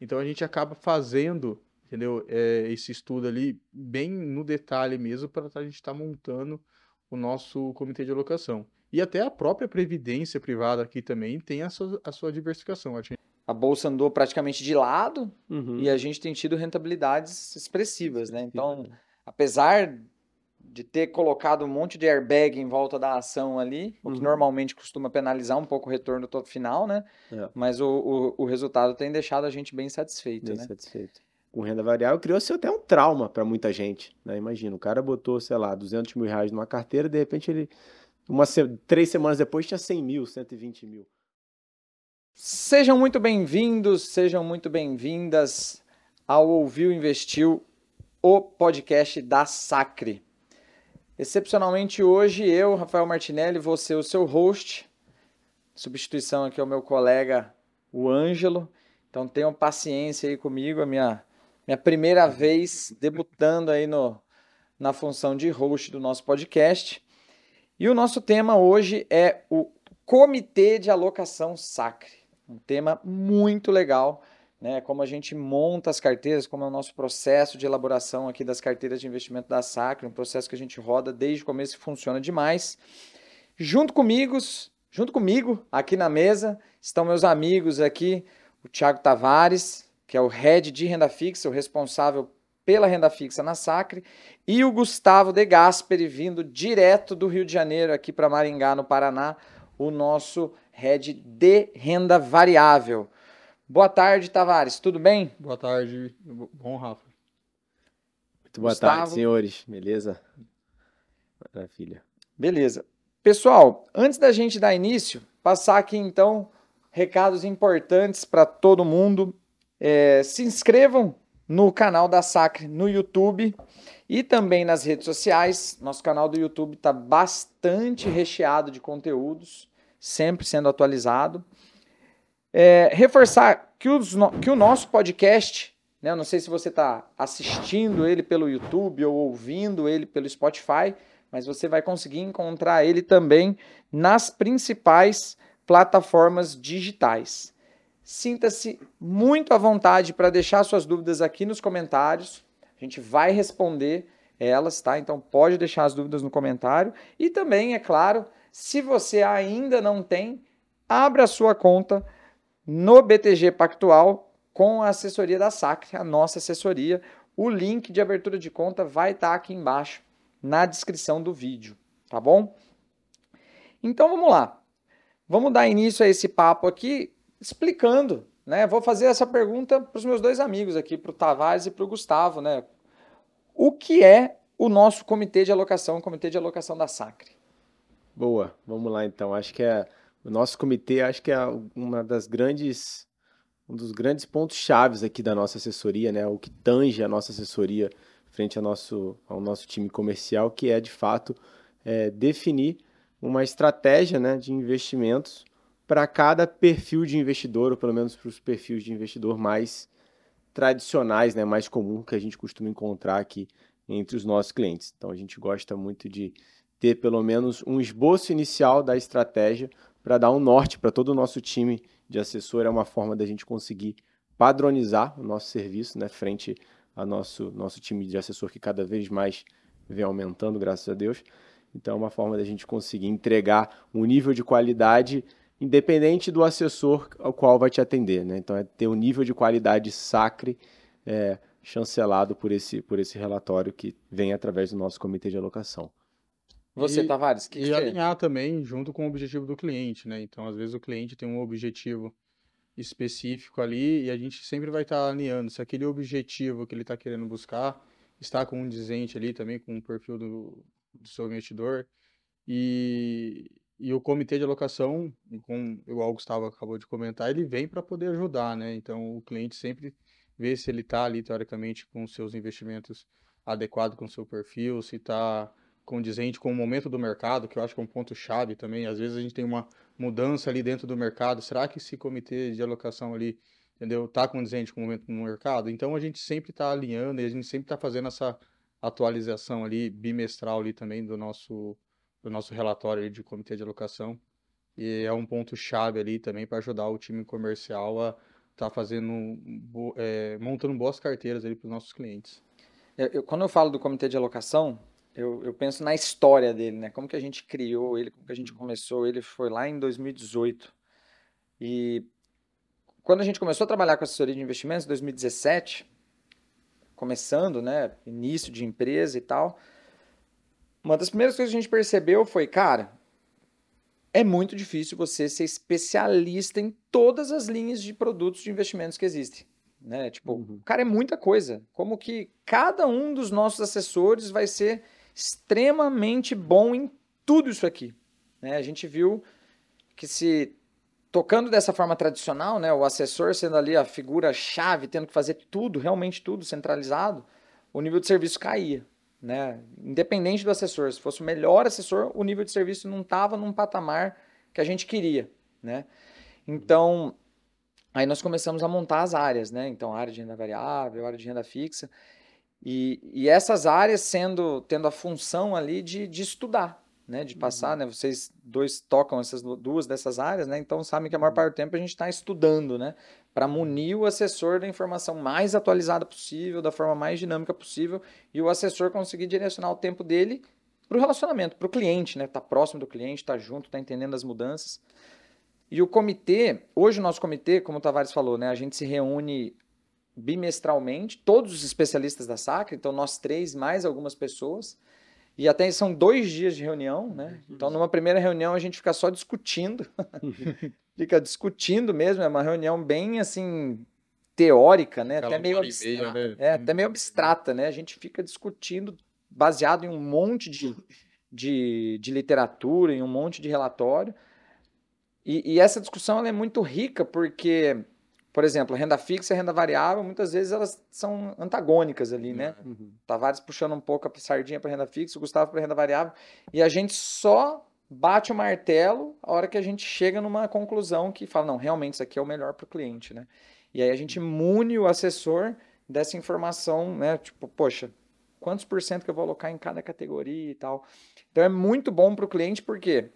Então a gente acaba fazendo, entendeu? É, esse estudo ali bem no detalhe mesmo para a gente estar tá montando o nosso comitê de alocação. E até a própria previdência privada aqui também tem a sua, a sua diversificação. A bolsa andou praticamente de lado uhum. e a gente tem tido rentabilidades expressivas, né? Então, apesar de ter colocado um monte de airbag em volta da ação ali, uhum. o que uhum. normalmente costuma penalizar um pouco o retorno do final, né? É. Mas o, o, o, resultado tem deixado a gente bem satisfeito, bem né? satisfeito. Com renda variável criou-se até um trauma para muita gente, né? Imagina, o cara botou, sei lá, 200 mil reais numa carteira, de repente ele, uma, três semanas depois, tinha 100 mil, 120 mil. Sejam muito bem-vindos, sejam muito bem-vindas ao Ouviu Investiu, o podcast da Sacre. Excepcionalmente hoje, eu, Rafael Martinelli, vou ser o seu host. Substituição aqui ao meu colega, o Ângelo. Então tenham paciência aí comigo, a minha, minha primeira vez debutando aí no, na função de host do nosso podcast. E o nosso tema hoje é o Comitê de Alocação Sacre. Um tema muito legal né, como a gente monta as carteiras, como é o nosso processo de elaboração aqui das carteiras de investimento da Sacra, um processo que a gente roda desde o começo e funciona demais. Junto comigo, junto comigo, aqui na mesa, estão meus amigos aqui, o Thiago Tavares, que é o head de renda fixa, o responsável pela renda fixa na Sacre, e o Gustavo De Gasperi, vindo direto do Rio de Janeiro aqui para Maringá, no Paraná, o nosso head de renda variável. Boa tarde, Tavares. Tudo bem? Boa tarde. Bom, Rafa. Muito boa Gustavo. tarde, senhores. Beleza? Maravilha. Beleza. Pessoal, antes da gente dar início, passar aqui então recados importantes para todo mundo. É, se inscrevam no canal da Sacre no YouTube e também nas redes sociais. Nosso canal do YouTube está bastante recheado de conteúdos, sempre sendo atualizado. É, reforçar que, os, que o nosso podcast, né, eu não sei se você está assistindo ele pelo YouTube ou ouvindo ele pelo Spotify, mas você vai conseguir encontrar ele também nas principais plataformas digitais. Sinta-se muito à vontade para deixar suas dúvidas aqui nos comentários. A gente vai responder elas, tá? Então pode deixar as dúvidas no comentário. E também, é claro, se você ainda não tem, abra a sua conta no BTG Pactual com a assessoria da Sacre, a nossa assessoria. O link de abertura de conta vai estar tá aqui embaixo na descrição do vídeo, tá bom? Então vamos lá. Vamos dar início a esse papo aqui explicando, né? Vou fazer essa pergunta para os meus dois amigos aqui, para o Tavares e para o Gustavo, né? O que é o nosso comitê de alocação, o comitê de alocação da Sacre? Boa, vamos lá então. Acho que é o nosso comitê acho que é uma das grandes um dos grandes pontos chaves aqui da nossa assessoria, né? O que tange a nossa assessoria frente ao nosso, ao nosso time comercial, que é de fato é, definir uma estratégia né, de investimentos para cada perfil de investidor, ou pelo menos para os perfis de investidor mais tradicionais, né, mais comum que a gente costuma encontrar aqui entre os nossos clientes. Então a gente gosta muito de ter pelo menos um esboço inicial da estratégia para dar um norte para todo o nosso time de assessor. É uma forma da gente conseguir padronizar o nosso serviço né, frente ao nosso, nosso time de assessor que cada vez mais vem aumentando, graças a Deus. Então, é uma forma da gente conseguir entregar um nível de qualidade independente do assessor ao qual vai te atender. Né? Então, é ter um nível de qualidade sacre é, chancelado por esse, por esse relatório que vem através do nosso comitê de alocação. Você, e, Tavares, que E que alinhar é? também junto com o objetivo do cliente, né? Então, às vezes o cliente tem um objetivo específico ali e a gente sempre vai estar tá alinhando. Se aquele objetivo que ele está querendo buscar está com um dizente ali também, com o perfil do, do seu investidor. E, e o comitê de alocação, com, igual o Gustavo acabou de comentar, ele vem para poder ajudar, né? Então, o cliente sempre vê se ele está ali, teoricamente, com seus investimentos adequados com o seu perfil, se está condizente com o momento do mercado, que eu acho que é um ponto chave também. Às vezes a gente tem uma mudança ali dentro do mercado. Será que esse comitê de alocação ali, entendeu, está condizente com o momento do mercado? Então a gente sempre está alinhando e a gente sempre está fazendo essa atualização ali bimestral ali também do nosso do nosso relatório de comitê de alocação. E é um ponto chave ali também para ajudar o time comercial a estar estar fazendo, é, montando boas carteiras ali para os nossos clientes. Eu- eu- quando eu falo do comitê de alocação, eu, eu penso na história dele, né? Como que a gente criou ele, como que a gente começou. Ele foi lá em 2018. E quando a gente começou a trabalhar com assessoria de investimentos, em 2017, começando, né? Início de empresa e tal. Uma das primeiras coisas que a gente percebeu foi, cara, é muito difícil você ser especialista em todas as linhas de produtos de investimentos que existem. Né? Tipo, Uhum. cara, é muita coisa. Como que cada um dos nossos assessores vai ser extremamente bom em tudo isso aqui. Né? A gente viu que se tocando dessa forma tradicional, né, o assessor sendo ali a figura chave, tendo que fazer tudo, realmente tudo centralizado, o nível de serviço caía, né? Independente do assessor, se fosse o melhor assessor, o nível de serviço não estava num patamar que a gente queria, né? Então, aí nós começamos a montar as áreas, né? Então, área de renda variável, área de renda fixa, e, e essas áreas sendo tendo a função ali de, de estudar, né? De passar, né? Vocês dois tocam essas du- duas dessas áreas, né? Então sabem que a maior parte do tempo a gente está estudando, né? Para munir o assessor da informação mais atualizada possível, da forma mais dinâmica possível, e o assessor conseguir direcionar o tempo dele para o relacionamento, para o cliente, né? Tá próximo do cliente, tá junto, tá entendendo as mudanças. E o comitê, hoje o nosso comitê, como o Tavares falou, né? A gente se reúne bimestralmente, todos os especialistas da Sacra, então nós três mais algumas pessoas, e até são dois dias de reunião, né? Então numa primeira reunião a gente fica só discutindo, fica discutindo mesmo, é uma reunião bem assim teórica, né? Aquela Até meio abstrata. meia, né? É, até meio abstrata, né? A gente fica discutindo baseado em um monte de, de, de literatura, em um monte de relatório. E, e essa discussão ela é muito rica porque, por exemplo, renda fixa e renda variável, muitas vezes elas são antagônicas ali, né? Uhum. Tavares puxando um pouco a sardinha para renda fixa, o Gustavo para renda variável, e a gente só bate o martelo a hora que a gente chega numa conclusão que fala, não, realmente isso aqui é o melhor para o cliente, né? E aí a gente mune o assessor dessa informação, né? Tipo, poxa, quantos por cento que eu vou alocar em cada categoria e tal. Então é muito bom para o cliente porque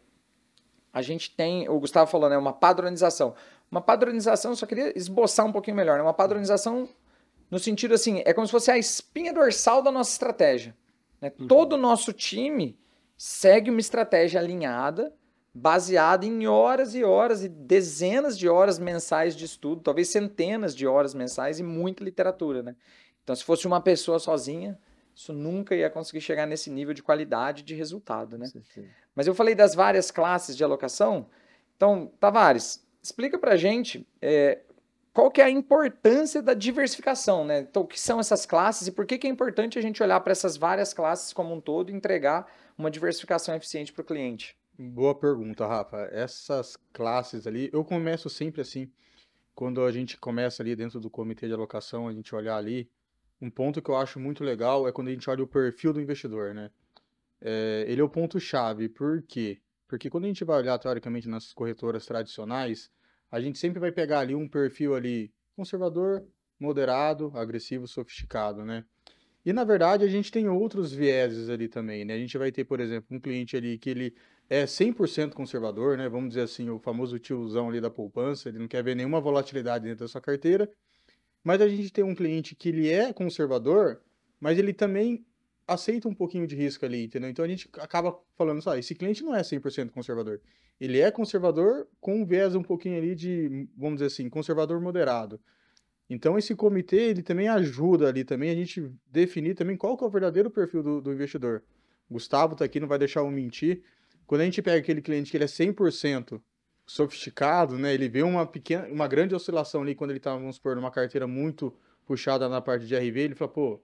a gente tem, o Gustavo falou, né, uma padronização. Uma padronização, só queria esboçar um pouquinho melhor, né? Uma padronização no sentido assim, é como se fosse a espinha dorsal da nossa estratégia. né? Todo o nosso time segue uma estratégia alinhada, baseada em horas e horas e dezenas de horas mensais de estudo, talvez centenas de horas mensais e muita literatura, né? Então, se fosse uma pessoa sozinha, isso nunca ia conseguir chegar nesse nível de qualidade de resultado, né? Com certeza. Mas eu falei das várias classes de alocação. Então, Tavares, explica pra gente é, qual que é a importância da diversificação, né? Então, o que são essas classes e por que, que é importante a gente olhar para essas várias classes como um todo e entregar uma diversificação eficiente para o cliente? Boa pergunta, Rafa. Essas classes ali, eu começo sempre assim. Quando a gente começa ali dentro do comitê de alocação, a gente olhar ali, um ponto que eu acho muito legal é quando a gente olha o perfil do investidor, né? É, ele é o ponto-chave. Por quê? Porque quando a gente vai olhar, teoricamente, nas corretoras tradicionais, a gente sempre vai pegar ali um perfil ali conservador, moderado, agressivo, sofisticado, né? E na verdade a gente tem outros vieses ali também, né? A gente vai ter, por exemplo, um cliente ali que ele é 100% conservador, né? Vamos dizer assim, o famoso tiozão ali da poupança, ele não quer ver nenhuma volatilidade dentro da sua carteira. Mas a gente tem um cliente que ele é conservador, mas ele também aceita um pouquinho de risco ali, entendeu? Então a gente acaba falando só, esse cliente não é 100% conservador. Ele é conservador com um viés um pouquinho ali de, vamos dizer assim, conservador moderado. Então esse comitê, ele também ajuda ali também a gente definir também qual que é o verdadeiro perfil do, do investidor. Gustavo tá aqui, não vai deixar eu mentir. Quando a gente pega aquele cliente que ele é 100% sofisticado, né? Ele vê uma pequena, uma grande oscilação ali quando ele tá, vamos supor, numa carteira muito puxada na parte de RV, ele fala, pô,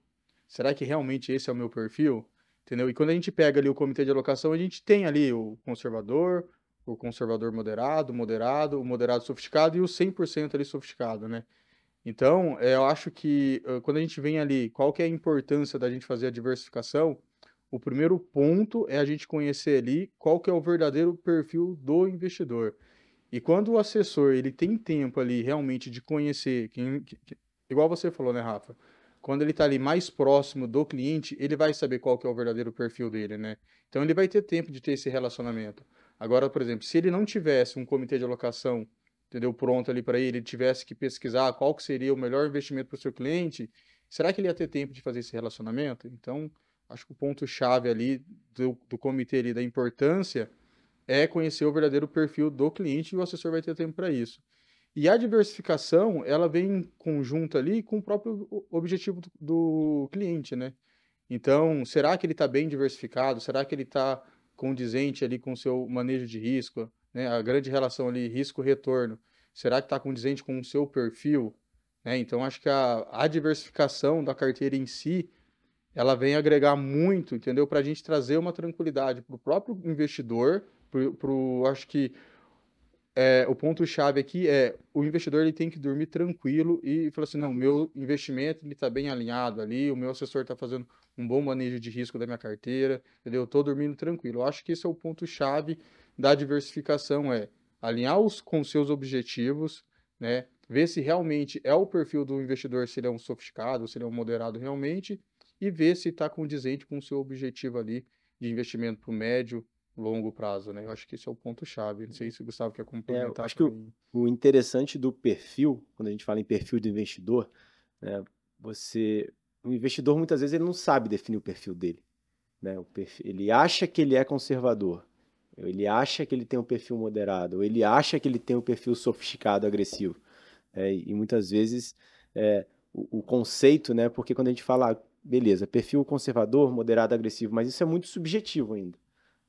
será que realmente esse é o meu perfil? Entendeu? E quando a gente pega ali o comitê de alocação, a gente tem ali o conservador, o conservador moderado, moderado, o moderado sofisticado e o 100% ali sofisticado, né? Então, eh, eu acho que quando a gente vem ali, qual que é a importância da gente fazer a diversificação? O primeiro ponto é a gente conhecer ali qual que é o verdadeiro perfil do investidor. E quando o assessor ele tem tempo ali realmente de conhecer, que- que- igual você falou, né, Rafa? Quando ele está ali mais próximo do cliente, ele vai saber qual que é o verdadeiro perfil dele, né? Então ele vai ter tempo de ter esse relacionamento. Agora, por exemplo, se ele não tivesse um comitê de alocação entendeu, pronto ali para ele, ele tivesse que pesquisar qual que seria o melhor investimento para o seu cliente, será que ele ia ter tempo de fazer esse relacionamento? Então, acho que o ponto-chave ali do, do comitê ali, da importância, é conhecer o verdadeiro perfil do cliente e o assessor vai ter tempo para isso. E a diversificação, ela vem em conjunto ali com o próprio objetivo do, cliente, né? Então, será que ele está bem diversificado? Será que ele está condizente ali com o seu manejo de risco? Né? A grande relação ali, risco-retorno. Será que está condizente com o seu perfil? Né? Então, acho que a, a diversificação da carteira em si, ela vem agregar muito, entendeu? Para a gente trazer uma tranquilidade para o próprio investidor, para o, acho que é, o ponto-chave aqui é o investidor ele tem que dormir tranquilo e falar assim, não, meu investimento ele está bem alinhado ali, o meu assessor está fazendo um bom manejo de risco da minha carteira, entendeu? Eu estou dormindo tranquilo. Eu acho que esse é o ponto-chave da diversificação, é alinhar os, com seus objetivos, né? Ver se realmente é o perfil do investidor, se ele é um sofisticado, se ele é um moderado realmente, e ver se está condizente com o seu objetivo ali de investimento para o médio, longo prazo, né? Eu acho que esse é o ponto-chave. Não sei se o Gustavo quer complementar. É, acho que o, o, interessante do perfil, quando a gente fala em perfil do investidor, né, você, o investidor muitas vezes ele não sabe definir o perfil dele. Né? O perfil, ele acha que ele é conservador, ele acha que ele tem um perfil moderado, ou ele acha que ele tem um perfil sofisticado, agressivo. É, e muitas vezes é, o, o, conceito, né? Porque quando a gente fala, beleza, perfil conservador, moderado, agressivo, mas isso é muito subjetivo ainda.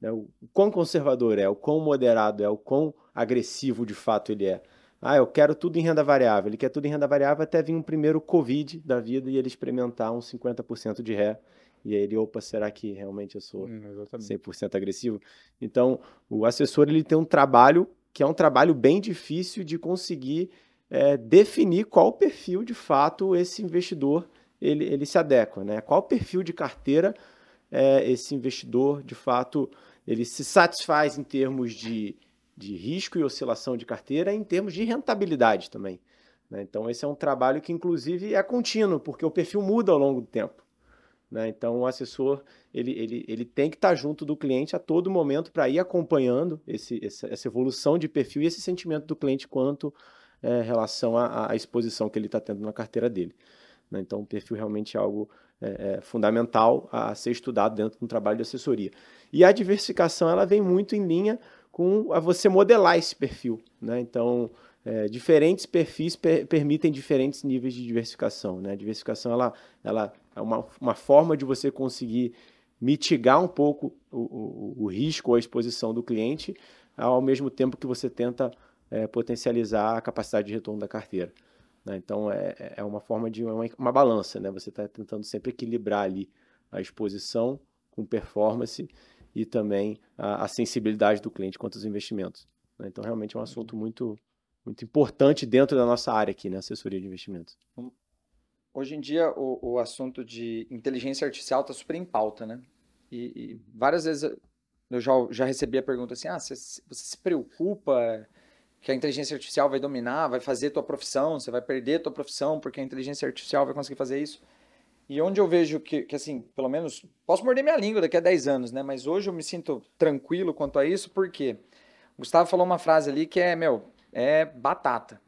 Né? O quão conservador é, o quão moderado é, o quão agressivo de fato ele é. Ah, eu quero tudo em renda variável. Ele quer tudo em renda variável até vir um primeiro Covid da vida e ele experimentar uns 50% de ré. E aí ele, opa, será que realmente eu sou hum, 100% agressivo? Então, o assessor ele tem um trabalho que é um trabalho bem difícil de conseguir é, definir qual perfil de fato esse investidor ele, ele se adequa, né? Qual perfil de carteira é, esse investidor de fato ele se satisfaz em termos de, de risco e oscilação de carteira, em termos de rentabilidade também. Né? Então, esse é um trabalho que, inclusive, é contínuo, porque o perfil muda ao longo do tempo. Né? Então, o assessor ele, ele, ele tem que estar junto do cliente a todo momento para ir acompanhando esse, essa evolução de perfil e esse sentimento do cliente quanto é, relação à, à exposição que ele está tendo na carteira dele. Né? Então, o perfil realmente é algo é, é, fundamental a ser estudado dentro de um trabalho de assessoria. E a diversificação ela vem muito em linha com a você modelar esse perfil. Né? Então, é, diferentes perfis per permitem diferentes níveis de diversificação. Né? A diversificação ela, ela é uma, uma forma de você conseguir mitigar um pouco o, o, o risco ou a exposição do cliente, ao mesmo tempo que você tenta é, potencializar a capacidade de retorno da carteira. Né? Então, é, é uma forma de uma, uma balança. Né? Você está tentando sempre equilibrar ali a exposição com performance e também a, a sensibilidade do cliente quanto aos investimentos. Né? Então, realmente é um assunto muito, muito importante dentro da nossa área aqui, né? assessoria de investimentos. Hoje em dia, o, o assunto de inteligência artificial está super em pauta, né? E, e, várias vezes eu já, já recebi a pergunta assim, ah, você, você se preocupa que a inteligência artificial vai dominar, vai fazer tua profissão, você vai perder tua profissão porque a inteligência artificial vai conseguir fazer isso? E onde eu vejo que, que, assim, pelo menos, posso morder minha língua daqui a 10 anos, né? Mas hoje eu me sinto tranquilo quanto a isso, porque o Gustavo falou uma frase ali que é, meu, é batata.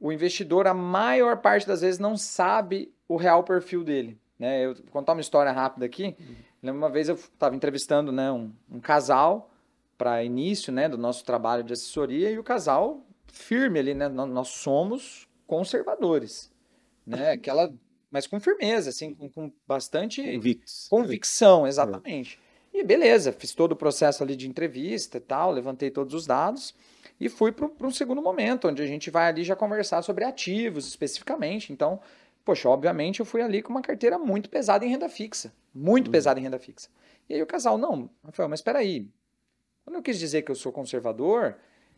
O investidor, a maior parte das vezes, não sabe o real perfil dele. Né? Eu vou contar uma história rápida aqui. Lembro uma vez eu estava entrevistando né, um, um casal para início né, do nosso trabalho de assessoria e o casal firme ali, né? Nós somos conservadores. Né? Aquela mas com firmeza, assim, com, com bastante Convictos. convicção, exatamente. É. E beleza, fiz todo o processo ali de entrevista e tal, levantei todos os dados e fui para um segundo momento, onde a gente vai ali já conversar sobre ativos especificamente. Então, poxa, obviamente eu fui ali com uma carteira muito pesada em renda fixa, muito uhum. pesada em renda fixa. E aí o casal, não, Rafael, mas espera aí, quando eu quis dizer que eu sou conservador,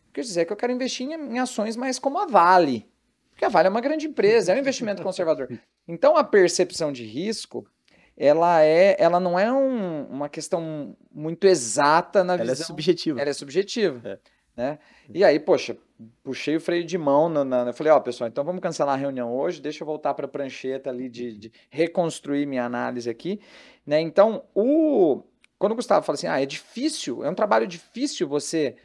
eu quis dizer que eu quero investir em, em ações mais como a Vale, porque a Vale é uma grande empresa, é um investimento conservador. Então a percepção de risco, ela é, ela não é um, uma questão muito exata na ela visão. Ela é subjetiva. Ela é subjetiva. É. Né? E aí, poxa, puxei o freio de mão. Na, na, eu falei, ó, oh, pessoal, então vamos cancelar a reunião hoje, deixa eu voltar para a prancheta ali de, de, reconstruir minha análise aqui. Né? Então, o, quando o Gustavo fala assim, ah, é difícil, é um trabalho difícil você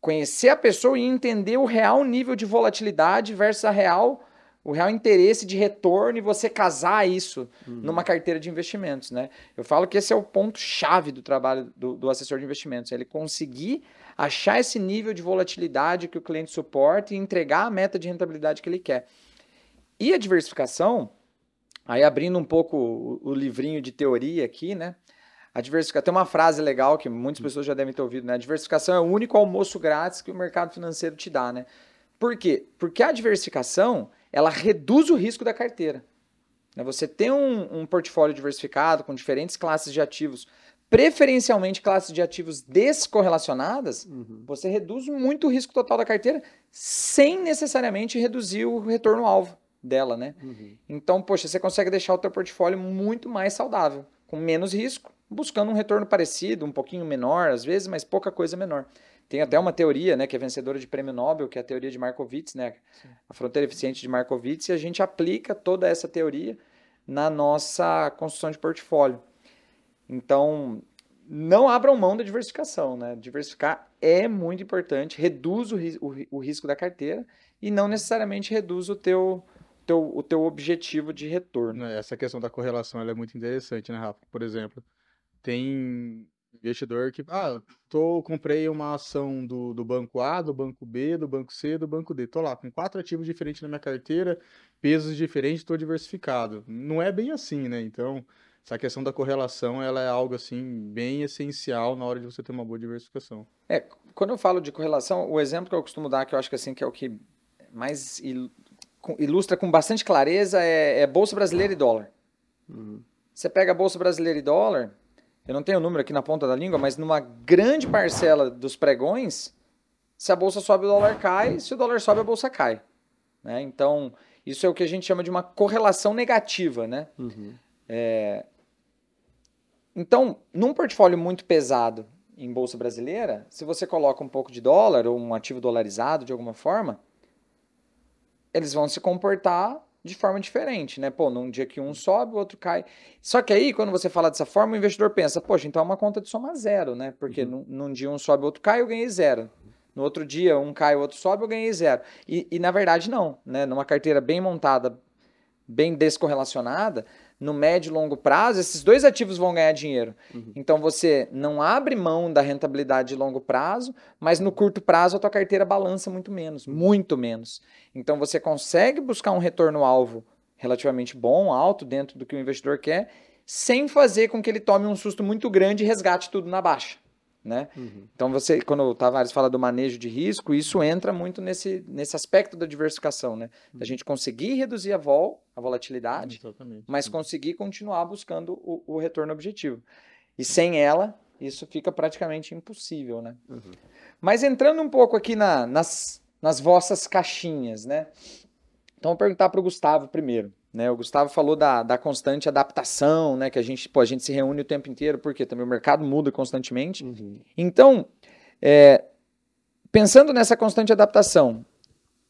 conhecer a pessoa e entender o real nível de volatilidade versus a real o real interesse de retorno e você casar isso uhum. numa carteira de investimentos, né? Eu falo que esse é o ponto chave do trabalho do, do, assessor de investimentos, ele conseguir achar esse nível de volatilidade que o cliente suporta e entregar a meta de rentabilidade que ele quer. E a diversificação, aí abrindo um pouco o, o livrinho de teoria aqui, né? A diversificação tem uma frase legal que muitas pessoas já devem ter ouvido, né? A diversificação é o único almoço grátis que o mercado financeiro te dá, né? Por quê? Porque a diversificação ela reduz o risco da carteira. Né, você tem um, um portfólio diversificado com diferentes classes de ativos, preferencialmente classes de ativos descorrelacionadas, uhum. você reduz muito o risco total da carteira sem necessariamente reduzir o retorno-alvo dela, né? Uhum. Então, poxa, você consegue deixar o teu portfólio muito mais saudável, com menos risco, buscando um retorno parecido, um pouquinho menor às vezes, mas pouca coisa menor. Tem até uma teoria, né, que é vencedora de prêmio Nobel, que é a teoria de Markowitz, né, Sim. a fronteira eficiente de Markowitz, e a gente aplica toda essa teoria na nossa construção de portfólio. Então, não abram mão da diversificação, né? Diversificar é muito importante, reduz o, o, o risco da carteira e não necessariamente reduz o teu, teu, o teu objetivo de retorno. Essa questão da correlação é muito interessante, né, Rafa? Por exemplo, tem investidor que, ah, tô, comprei uma ação do, do banco A, do banco B, do banco C, do banco D. Tô lá com quatro ativos diferentes na minha carteira, pesos diferentes, estou diversificado. Não é bem assim, né? Então, essa questão da correlação, ela é algo assim bem essencial na hora de você ter uma boa diversificação. É, quando eu falo de correlação, o exemplo que eu costumo dar, que eu acho que assim que é o que mais ilustra com bastante clareza é, é bolsa brasileira e dólar. Uhum. Você pega a bolsa brasileira e dólar, eu não tenho o número aqui na ponta da língua, mas numa grande parcela dos pregões, se a bolsa sobe, o dólar cai, se o dólar sobe, a bolsa cai. Né? Então, isso é o que a gente chama de uma correlação negativa. Né? Uhum. É... Então, num portfólio muito pesado em bolsa brasileira, se você coloca um pouco de dólar ou um ativo dolarizado de alguma forma, eles vão se comportar de forma diferente, né? Pô, num dia que um sobe, o outro cai. Só que aí, quando você fala dessa forma, o investidor pensa, poxa, então é uma conta de soma zero, né? Porque uhum. num, num, dia um sobe, o outro cai, eu ganhei zero. No outro dia, um cai, o outro sobe, eu ganhei zero. E, e na verdade, não, né? Numa carteira bem montada, bem descorrelacionada, no médio e longo prazo, esses dois ativos vão ganhar dinheiro. Uhum. Então você não abre mão da rentabilidade de longo prazo, mas no curto prazo a tua carteira balança muito menos, muito menos. Então você consegue buscar um retorno alvo relativamente bom, alto dentro do que o investidor quer, sem fazer com que ele tome um susto muito grande e resgate tudo na baixa né? Uhum. Então você, quando o Tavares fala do manejo de risco, isso entra muito nesse, nesse aspecto da diversificação, né? Da uhum. gente conseguir reduzir a vol, a volatilidade, Exatamente. mas conseguir continuar buscando o, o, retorno objetivo. E sem ela, isso fica praticamente impossível, né? Uhum. Mas entrando um pouco aqui na, nas, nas vossas caixinhas, né? Então vou perguntar para o Gustavo primeiro. Né? O Gustavo falou da, da constante adaptação, né? Que a gente, pô, a gente se reúne o tempo inteiro, porque também o mercado muda constantemente. Uhum. Então, é, pensando nessa constante adaptação,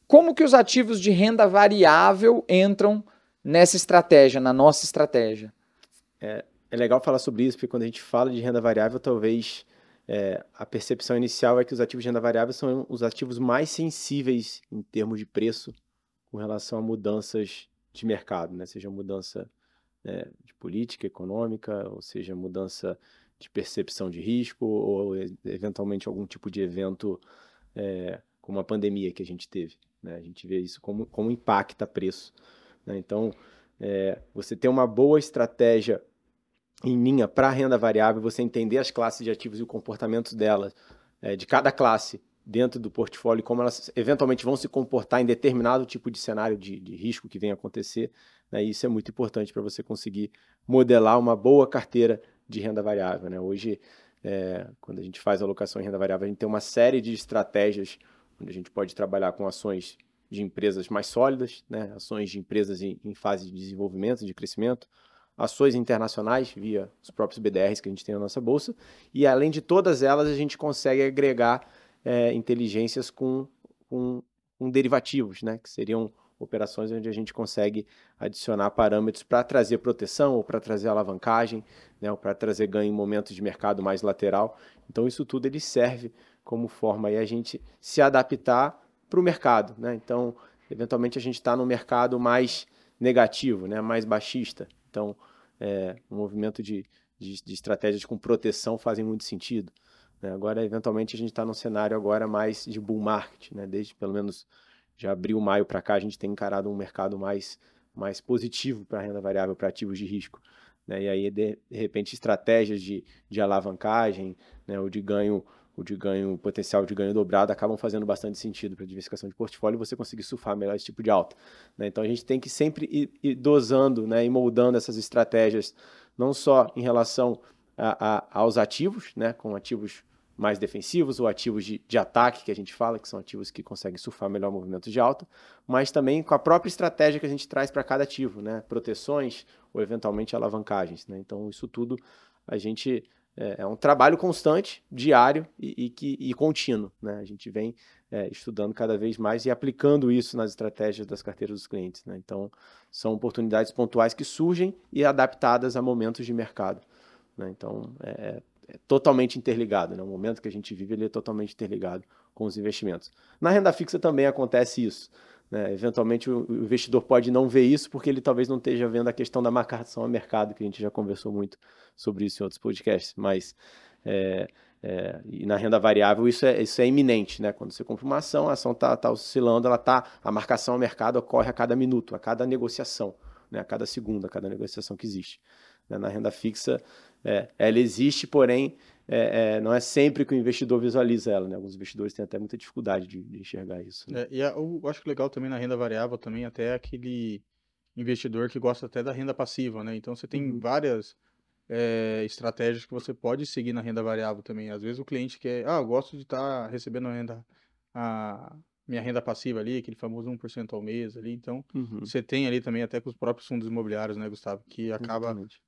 como que os ativos de renda variável entram nessa estratégia, na nossa estratégia? É, é legal falar sobre isso, porque quando a gente fala de renda variável, talvez é, a percepção inicial é que os ativos de renda variável são os ativos mais sensíveis em termos de preço com relação a mudanças de mercado, né? seja mudança né, de política econômica, ou seja mudança de percepção de risco, ou eventualmente algum tipo de evento é, como a pandemia que a gente teve. Né? A gente vê isso como, como impacta preço. Né? Então, é, você ter uma boa estratégia em linha para renda variável, você entender as classes de ativos e o comportamento delas, é, de cada classe, dentro do portfólio, como elas eventualmente vão se comportar em determinado tipo de cenário de, de risco que venha acontecer. Né? Isso é muito importante para você conseguir modelar uma boa carteira de renda variável. Né? Hoje, é, quando a gente faz alocação em renda variável, a gente tem uma série de estratégias onde a gente pode trabalhar com ações de empresas mais sólidas, né? ações de empresas em, em fase de desenvolvimento, de crescimento, ações internacionais via os próprios BDRs que a gente tem na nossa bolsa, e além de todas elas, a gente consegue agregar é, inteligências com, com, com, derivativos, né? que seriam operações onde a gente consegue adicionar parâmetros para trazer proteção ou para trazer alavancagem, né? ou para trazer ganho em momentos de mercado mais lateral. Então isso tudo ele serve como forma aí a gente se adaptar para o mercado, né? Então, eventualmente a gente está no mercado mais negativo, né? Mais baixista. Então, é, um movimento de, de, de estratégias com proteção fazem muito sentido. Né? Agora, eventualmente, a gente está num cenário agora mais de bull market, né? Desde pelo menos já abriu maio para cá, a gente tem encarado um mercado mais, mais positivo para renda variável, para ativos de risco. Né? E aí, de, de, repente, estratégias de, de alavancagem, né? ou de ganho, ou de ganho, potencial de ganho dobrado, acabam fazendo bastante sentido para diversificação de portfólio e você conseguir surfar melhor esse tipo de alta. Né? Então, a gente tem que sempre ir, ir dosando né? e moldando essas estratégias, não só em relação a, a, aos ativos, né? com ativos mais defensivos ou ativos de, de, ataque, que a gente fala, que são ativos que conseguem surfar melhor movimentos de alta, mas também com a própria estratégia que a gente traz para cada ativo, né? proteções ou eventualmente alavancagens. Né? Então, isso tudo a gente é, é um trabalho constante, diário e, e, que, e contínuo. Né? A gente vem é, estudando cada vez mais e aplicando isso nas estratégias das carteiras dos clientes. Né? Então, são oportunidades pontuais que surgem e adaptadas a momentos de mercado. Né? Então, é, é totalmente interligado. Né? O momento que a gente vive ele é totalmente interligado com os investimentos. Na renda fixa também acontece isso. Né? Eventualmente o investidor pode não ver isso porque ele talvez não esteja vendo a questão da marcação a mercado, que a gente já conversou muito sobre isso em outros podcasts. Mas é, é, e na renda variável isso é, isso é iminente, né? Quando você compra uma ação, a ação está tá oscilando, ela tá, a marcação ao mercado ocorre a cada minuto, a cada negociação, né? a cada segundo, a cada negociação que existe. Né? Na renda fixa, é, ela existe, porém, é, é, não é sempre que o investidor visualiza ela. Né? Alguns investidores têm até muita dificuldade de, de enxergar isso. Né? É, e a, eu acho que legal também na renda variável também até aquele investidor que gosta até da renda passiva, né? Então você tem uhum. várias é, estratégias que você pode seguir na renda variável também. Às vezes o cliente quer, ah, eu gosto de estar tá recebendo a renda, a minha renda passiva ali, aquele famoso 1% ao mês ali. Então, uhum. você tem ali também até com os próprios fundos imobiliários, né, Gustavo, que acaba Exatamente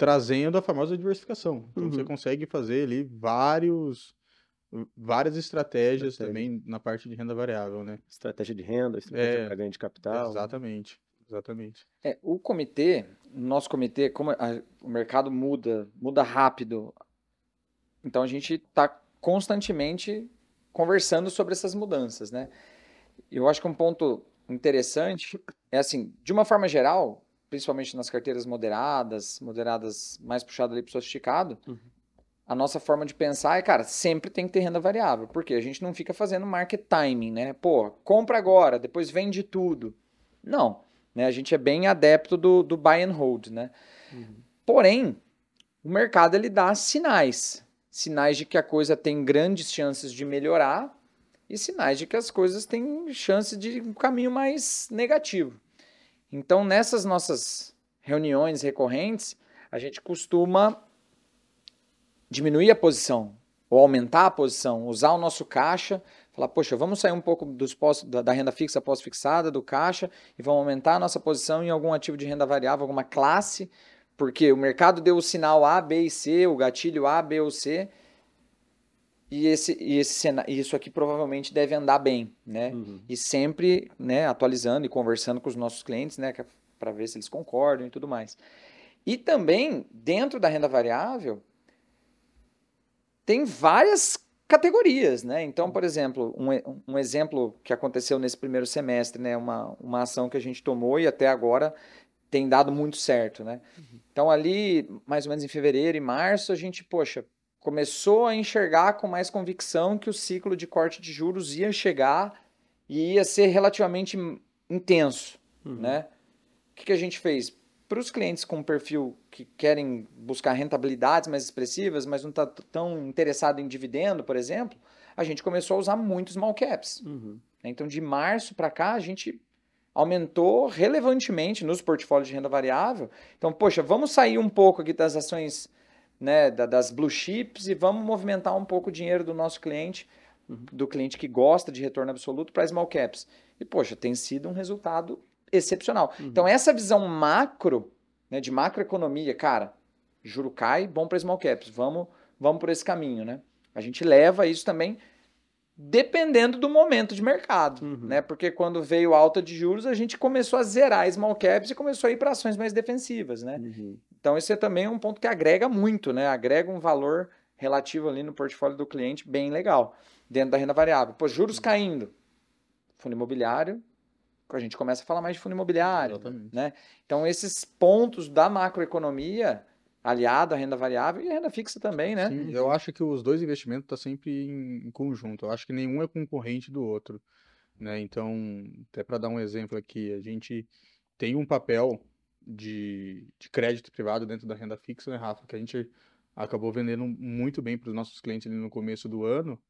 trazendo a famosa diversificação. Então uhum. você consegue fazer ali vários várias estratégias Estratégia. também na parte de renda variável, né? Estratégia de renda, estratégia é, para ganho de capital. Exatamente. Exatamente. É, o comitê, nosso comitê, como a, o mercado muda, muda rápido, então a gente está constantemente conversando sobre essas mudanças, né? Eu acho que um ponto interessante é assim, de uma forma geral, principalmente nas carteiras moderadas, moderadas mais puxado ali para o sofisticado, uhum. a nossa forma de pensar é, cara, sempre tem que ter renda variável, porque a gente não fica fazendo market timing, né? Pô, compra agora, depois vende tudo. Não, né? A gente é bem adepto do, do buy and hold, né? Uhum. Porém, o mercado ele dá sinais, sinais de que a coisa tem grandes chances de melhorar e sinais de que as coisas têm chance de um caminho mais negativo. Então, nessas nossas reuniões recorrentes, a gente costuma diminuir a posição ou aumentar a posição, usar o nosso caixa, falar, poxa, vamos sair um pouco dos pós, da, da renda fixa pós-fixada, do caixa, e vamos aumentar a nossa posição em algum ativo de renda variável, alguma classe, porque o mercado deu o sinal A, B e C, o gatilho A, B ou C, e, esse, e esse, isso aqui provavelmente deve andar bem, né? Uhum. E sempre né, atualizando e conversando com os nossos clientes, né? Para ver se eles concordam e tudo mais. E também, dentro da renda variável, tem várias categorias, né? Então, por exemplo, um, um exemplo que aconteceu nesse primeiro semestre, né? Uma, uma ação que a gente tomou e até agora tem dado muito certo, né? Uhum. Então, ali, mais ou menos em fevereiro e março, a gente, poxa, começou a enxergar com mais convicção que o ciclo de corte de juros ia chegar e ia ser relativamente intenso, uhum. né? O que, que a gente fez? Para os clientes com perfil que querem buscar rentabilidades mais expressivas, mas não está tão interessado em dividendo, por exemplo, a gente começou a usar muitos small caps. Uhum. Então, de março para cá, a gente aumentou relevantemente nos portfólios de renda variável. Então, poxa, vamos sair um pouco aqui das ações né, das blue chips e vamos movimentar um pouco o dinheiro do nosso cliente, uhum. do cliente que gosta de retorno absoluto para small caps. E, poxa, tem sido um resultado excepcional. Uhum. Então, essa visão macro, né, de macroeconomia, cara, juro cai, bom para small caps, vamos, vamos por esse caminho, né? A gente leva isso também dependendo do momento de mercado, uhum. né? Porque quando veio alta de juros, a gente começou a zerar small caps e começou a ir para ações mais defensivas, né? Uhum. Então esse é também um ponto que agrega muito, né? Agrega um valor relativo ali no portfólio do cliente bem legal. dentro da renda variável. Pô, juros caindo, fundo imobiliário, a gente começa a falar mais de fundo imobiliário, Exatamente. né? Então esses pontos da macroeconomia aliado à renda variável e à renda fixa também, né? Sim, eu acho que os dois investimentos estão sempre em, em conjunto. Eu acho que nenhum é concorrente do outro, né? Então, até para dar um exemplo aqui, a gente tem um papel de, de crédito privado dentro da renda fixa, né, Rafa? Que a gente acabou vendendo muito bem para os nossos clientes ali no começo do ano,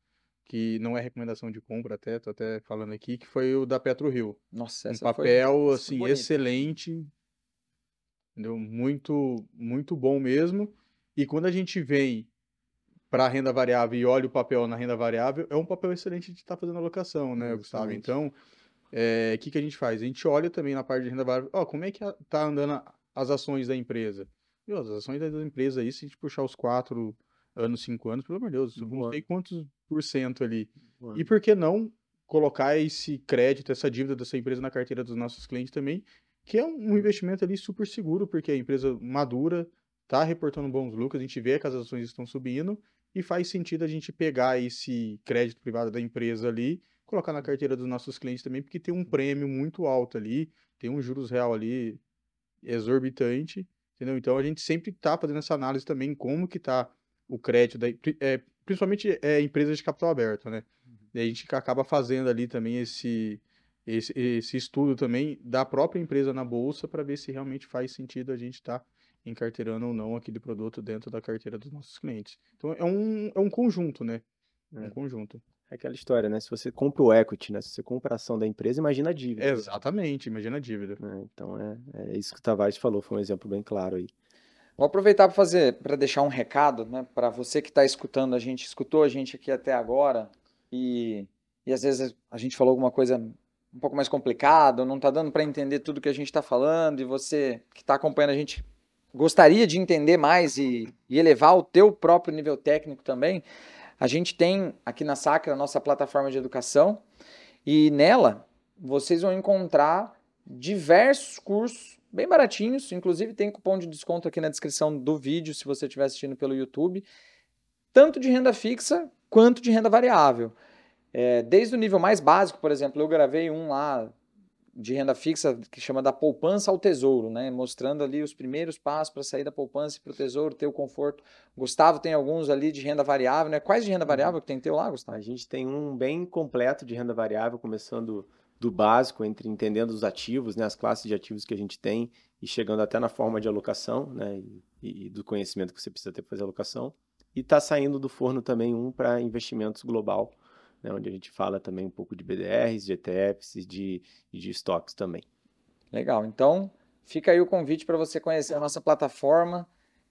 que não é recomendação de compra até, tô até falando aqui, que foi o da PetroRio. Nossa, Um essa foi- papel, foi assim, excelente, entendeu? Muito, muito bom mesmo. E quando a gente vem para a renda variável e olha o papel na renda variável, é um papel excelente de estar fazendo alocação, né, Gustavo? Então, o que, que a gente faz? A gente olha também na parte de renda variável, ó, como é que tá andando as ações da empresa? Meu, as ações da empresa aí, se a gente puxar os quatro anos, cinco anos, pelo amor de Deus, eu não sei quantos por cento ali. E por que não colocar esse crédito, essa dívida dessa empresa na carteira dos nossos clientes também, que é um investimento ali super seguro, porque a empresa madura, está reportando bons lucros, a gente vê que as ações estão subindo e faz sentido a gente pegar esse crédito privado da empresa ali, colocar na carteira dos nossos clientes também, porque tem um prêmio muito alto ali, tem um juros real ali exorbitante, entendeu? Então a gente sempre está fazendo essa análise também como que está o crédito, da, é, principalmente é, empresas de capital aberto, né? E a gente acaba fazendo ali também esse, esse, esse estudo também da própria empresa na bolsa para ver se realmente faz sentido a gente estar encarteirando ou não aquele produto dentro da carteira dos nossos clientes. Então é um, é um conjunto, né? É É. um conjunto. É aquela história, né? Se você compra o equity, né? Se você compra a ação da empresa, imagina a dívida. Exatamente, imagina a dívida. né? Então é, é isso que o Tavares falou, foi um exemplo bem claro aí. Vou aproveitar para fazer, para deixar um recado, né, para você que está escutando a gente, escutou a gente aqui até agora e, e às vezes a gente falou alguma coisa um pouco mais complicada, não está dando para entender tudo que a gente está falando e você que está acompanhando a gente gostaria de entender mais e, e elevar o teu próprio nível técnico também. A gente tem aqui na Sacra a nossa plataforma de educação e nela vocês vão encontrar diversos cursos bem baratinhos, inclusive tem cupom de desconto aqui na descrição do vídeo se você estiver assistindo pelo YouTube, tanto de renda fixa quanto de renda variável. É, desde o nível mais básico, por exemplo, eu gravei um lá de renda fixa que chama da poupança ao tesouro, né? mostrando ali os primeiros passos para sair da poupança para o tesouro, ter o conforto. Gustavo tem alguns ali de renda variável, né? Quais de renda variável que tem teu lá, Gustavo? A gente tem um bem completo de renda variável, começando do básico, entre entendendo os ativos, né, as classes de ativos que a gente tem, e chegando até na forma de alocação, né, e, e do conhecimento que você precisa ter para fazer alocação. E está saindo do forno também um para investimentos global, né, onde a gente fala também um pouco de BDRs, de ETFs e de, de estoques também. Legal. Então, fica aí o convite para você conhecer a nossa plataforma.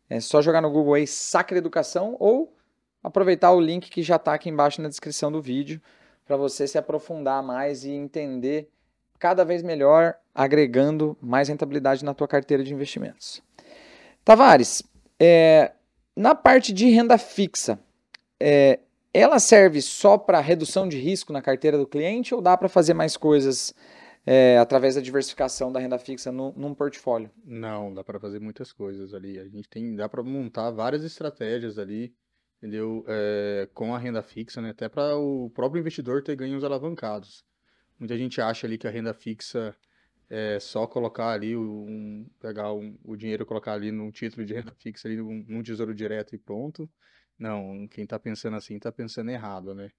É só jogar no Google aí Sacra Educação ou aproveitar o link que já está aqui embaixo na descrição do vídeo para você se aprofundar mais e entender cada vez melhor, agregando mais rentabilidade na tua carteira de investimentos. Tavares, é, na parte de renda fixa, é, ela serve só para redução de risco na carteira do cliente ou dá para fazer mais coisas é, através da diversificação da renda fixa no, num portfólio? Não, dá para fazer muitas coisas ali. A gente tem, dá para montar várias estratégias ali, entendeu? É, com a renda fixa, né? Até para o próprio investidor ter ganhos alavancados. Muita gente acha ali que a renda fixa é só colocar ali um, pegar um, o dinheiro e colocar ali num título de renda fixa ali num, num tesouro direto e pronto. Não, quem está pensando assim está pensando errado, né?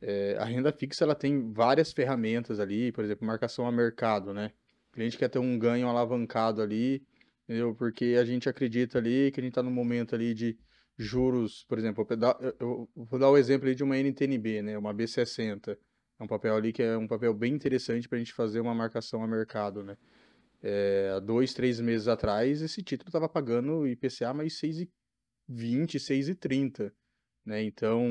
É, a renda fixa ela tem várias ferramentas ali, por exemplo, marcação a mercado, né? O cliente quer ter um ganho alavancado ali, entendeu? Porque a gente acredita ali que a gente está no momento ali de juros, por exemplo, eu, vou dar o exemplo ali de uma NTNB, né? Uma B60. É um papel ali que é um papel bem interessante para a gente fazer uma marcação a mercado, né? É, há dois, três meses atrás, esse título estava pagando IPCA mais 6,20, 6,30, né? Então,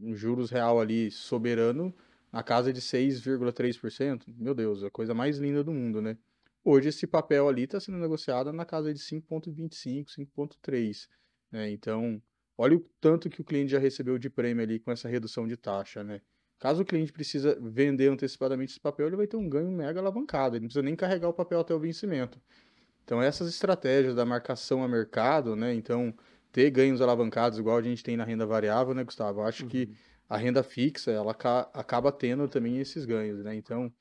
um juros real ali soberano na casa de 6,3%. Meu Deus, a coisa mais linda do mundo, né? Hoje esse papel ali está sendo negociado na casa de 5,25, 5,3, né? Então, olha o tanto que o cliente já recebeu de prêmio ali com essa redução de taxa, né? Caso o cliente precisa vender antecipadamente esse papel, ele vai ter um ganho mega alavancado, ele não precisa nem carregar o papel até o vencimento. Então, essas estratégias da marcação a mercado, né? Então, ter ganhos alavancados igual a gente tem na renda variável, né, Gustavo? Eu acho que a renda fixa, ela acaba tendo também esses ganhos, né? Então,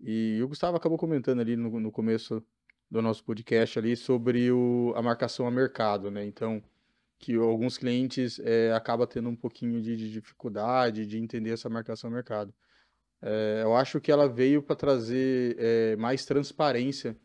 e o Gustavo acabou comentando ali no, no começo do nosso podcast ali sobre o, a marcação a mercado, né? Então, que alguns clientes é, acaba tendo um pouquinho de, de, dificuldade de entender essa marcação a mercado. É, eu acho que ela veio para trazer é, mais transparência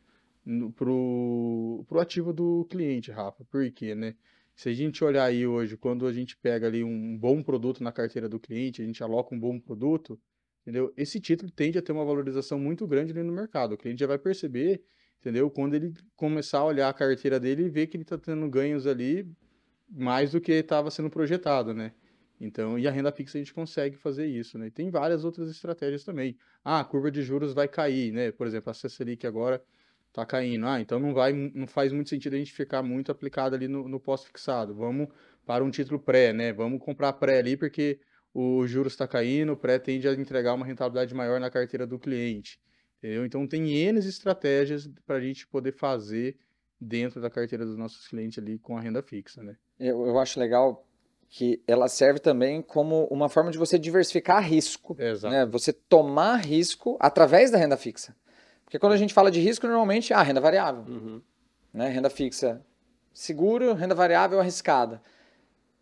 para o ativo do cliente, Rafa. Por quê, né? Se a gente olhar aí hoje, quando a gente pega ali um bom produto na carteira do cliente, a gente aloca um bom produto, entendeu? Esse título tende a ter uma valorização muito grande ali no mercado. O cliente já vai perceber, entendeu? Quando ele começar a olhar a carteira dele e ver que ele está tendo ganhos ali mais do que estava sendo projetado, né? Então, e a renda fixa a gente consegue fazer isso, né? E tem várias outras estratégias também. Ah, a curva de juros vai cair, né? Por exemplo, a Selic agora está caindo. Ah, então não vai, não faz muito sentido a gente ficar muito aplicado ali no, no pós-fixado. Vamos para um título pré, né? Vamos comprar pré ali porque o juros está caindo, o pré tende a entregar uma rentabilidade maior na carteira do cliente. Entendeu? Então tem N estratégias para a gente poder fazer dentro da carteira dos nossos clientes ali com a renda fixa, né? Eu, eu acho legal que ela serve também como uma forma de você diversificar risco. Exato. Né? Você tomar risco através da renda fixa. Porque quando a gente fala de risco, normalmente, ah, renda variável. Uhum. Né? Renda fixa seguro, renda variável arriscada.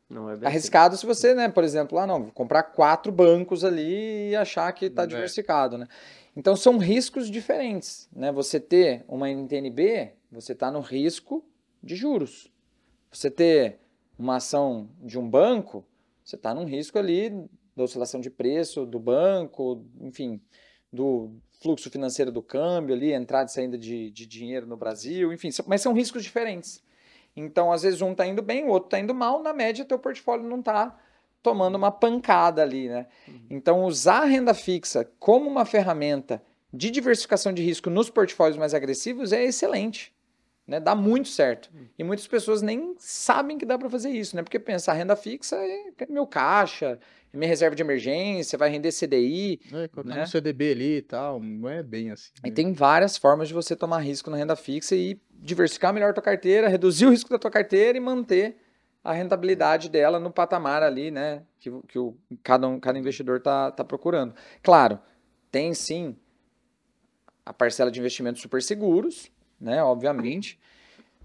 Não é Arriscado assim. se você, né, por exemplo, ah, não, comprar quatro bancos ali e achar que está é. diversificado, né? Então são riscos diferentes, né? Você ter uma NTNB, você está no risco de juros. Você ter uma ação de um banco, você está num risco ali da oscilação de preço do banco, enfim, do fluxo financeiro do câmbio ali, entrada e saída de, de dinheiro no Brasil, enfim, mas são riscos diferentes. Então, às vezes, um está indo bem, o outro está indo mal, na média, teu portfólio não está tomando uma pancada ali, né? Uhum. Então, usar a renda fixa como uma ferramenta de diversificação de risco nos portfólios mais agressivos é excelente. Né? Dá muito certo. Hum. E muitas pessoas nem sabem que dá para fazer isso, né? Porque pensar renda fixa é meu caixa, é minha reserva de emergência, vai render CDI. É, né? um CDB ali e tal, não é bem assim. Né? E tem várias formas de você tomar risco na renda fixa e diversificar melhor a tua carteira, reduzir o risco da tua carteira e manter a rentabilidade dela no patamar ali, né? Que, que o, cada, um, cada investidor está tá procurando. Claro, tem sim a parcela de investimentos super seguros, né? Obviamente.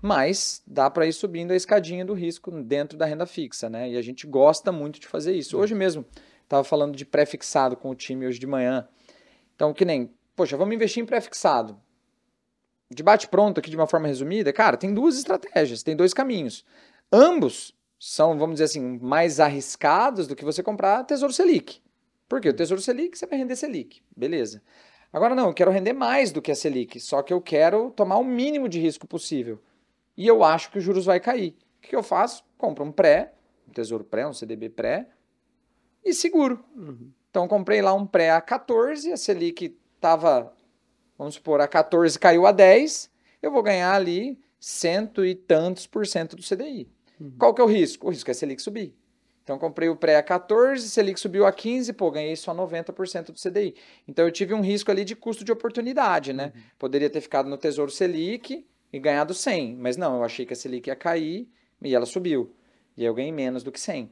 Mas dá para ir subindo a escadinha do risco dentro da renda fixa, né? E a gente gosta muito de fazer isso. Hoje mesmo, estava falando de pré-fixado com o time hoje de manhã. Então, que nem, poxa, vamos investir em pré-fixado. De bate-pronto aqui de uma forma resumida, cara, tem duas estratégias, tem dois caminhos. Ambos são, vamos dizer assim, mais arriscados do que você comprar Tesouro Selic. Por quê? O Tesouro Selic você vai render Selic, beleza. Agora não, eu quero render mais do que a Selic, só que eu quero tomar o mínimo de risco possível. E eu acho que os juros vai cair. O que eu faço? Compro um pré, um tesouro pré, um CDB pré e seguro. Uhum. Então comprei lá um pré a 14, a Selic estava, vamos supor, a 14 caiu a 10, eu vou ganhar ali cento e tantos por cento do CDI. Uhum. Qual que é o risco? O risco é a Selic subir. Então, comprei o pré a 14, Selic subiu a 15, pô, ganhei só 90% do CDI. Então, eu tive um risco ali de custo de oportunidade, né? Uhum. Poderia ter ficado no Tesouro Selic e ganhado 100, mas não, eu achei que a Selic ia cair e ela subiu. E eu ganhei menos do que 100.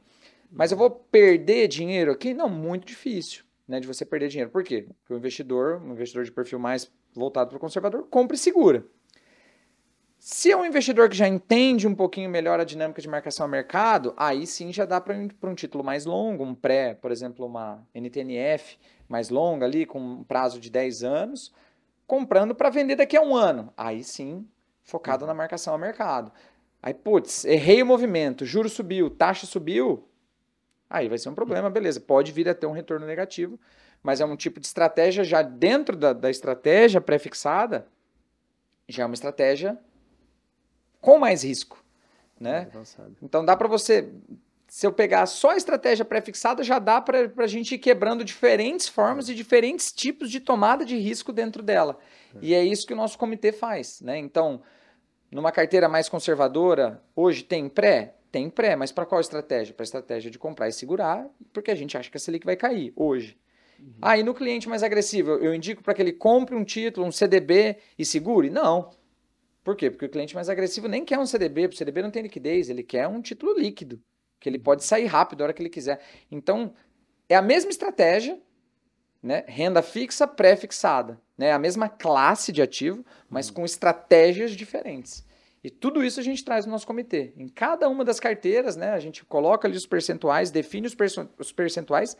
Mas eu vou perder dinheiro aqui? Não, muito difícil, né, de você perder dinheiro. Por quê? Porque o investidor, um investidor de perfil mais voltado para o conservador, compra e segura. Se é um investidor que já entende um pouquinho melhor a dinâmica de marcação a mercado, aí sim já dá para um título mais longo, um pré, por exemplo, uma NTNF mais longa ali, com um prazo de 10 anos, comprando para vender daqui a um ano. Aí sim, focado na marcação a mercado. Aí, putz, errei o movimento, juro subiu, taxa subiu, aí vai ser um problema, beleza, pode vir a ter um retorno negativo, mas é um tipo de estratégia já dentro da, da estratégia pré-fixada, já é uma estratégia com mais risco. Né? Então dá para você, se eu pegar só a estratégia pré-fixada, já dá para a gente ir quebrando diferentes formas e diferentes tipos de tomada de risco dentro dela. É. E é isso que o nosso comitê faz. Né? Então, numa carteira mais conservadora, hoje tem pré? Tem pré, mas para qual estratégia? Para a estratégia de comprar e segurar, porque a gente acha que a Selic vai cair hoje. Uhum. Ah, e no cliente mais agressivo, eu indico para que ele compre um título, um CDB e segure? Não. Por quê? Porque o cliente mais agressivo nem quer um CDB, o CDB não tem liquidez, ele quer um título líquido, que ele pode sair rápido a hora que ele quiser. Então, é a mesma estratégia, né? Renda fixa, pré-fixada, né? A mesma classe de ativo, mas com estratégias diferentes. E tudo isso a gente traz no nosso comitê. Em cada uma das carteiras, né, a gente coloca ali os percentuais, define os, os percentuais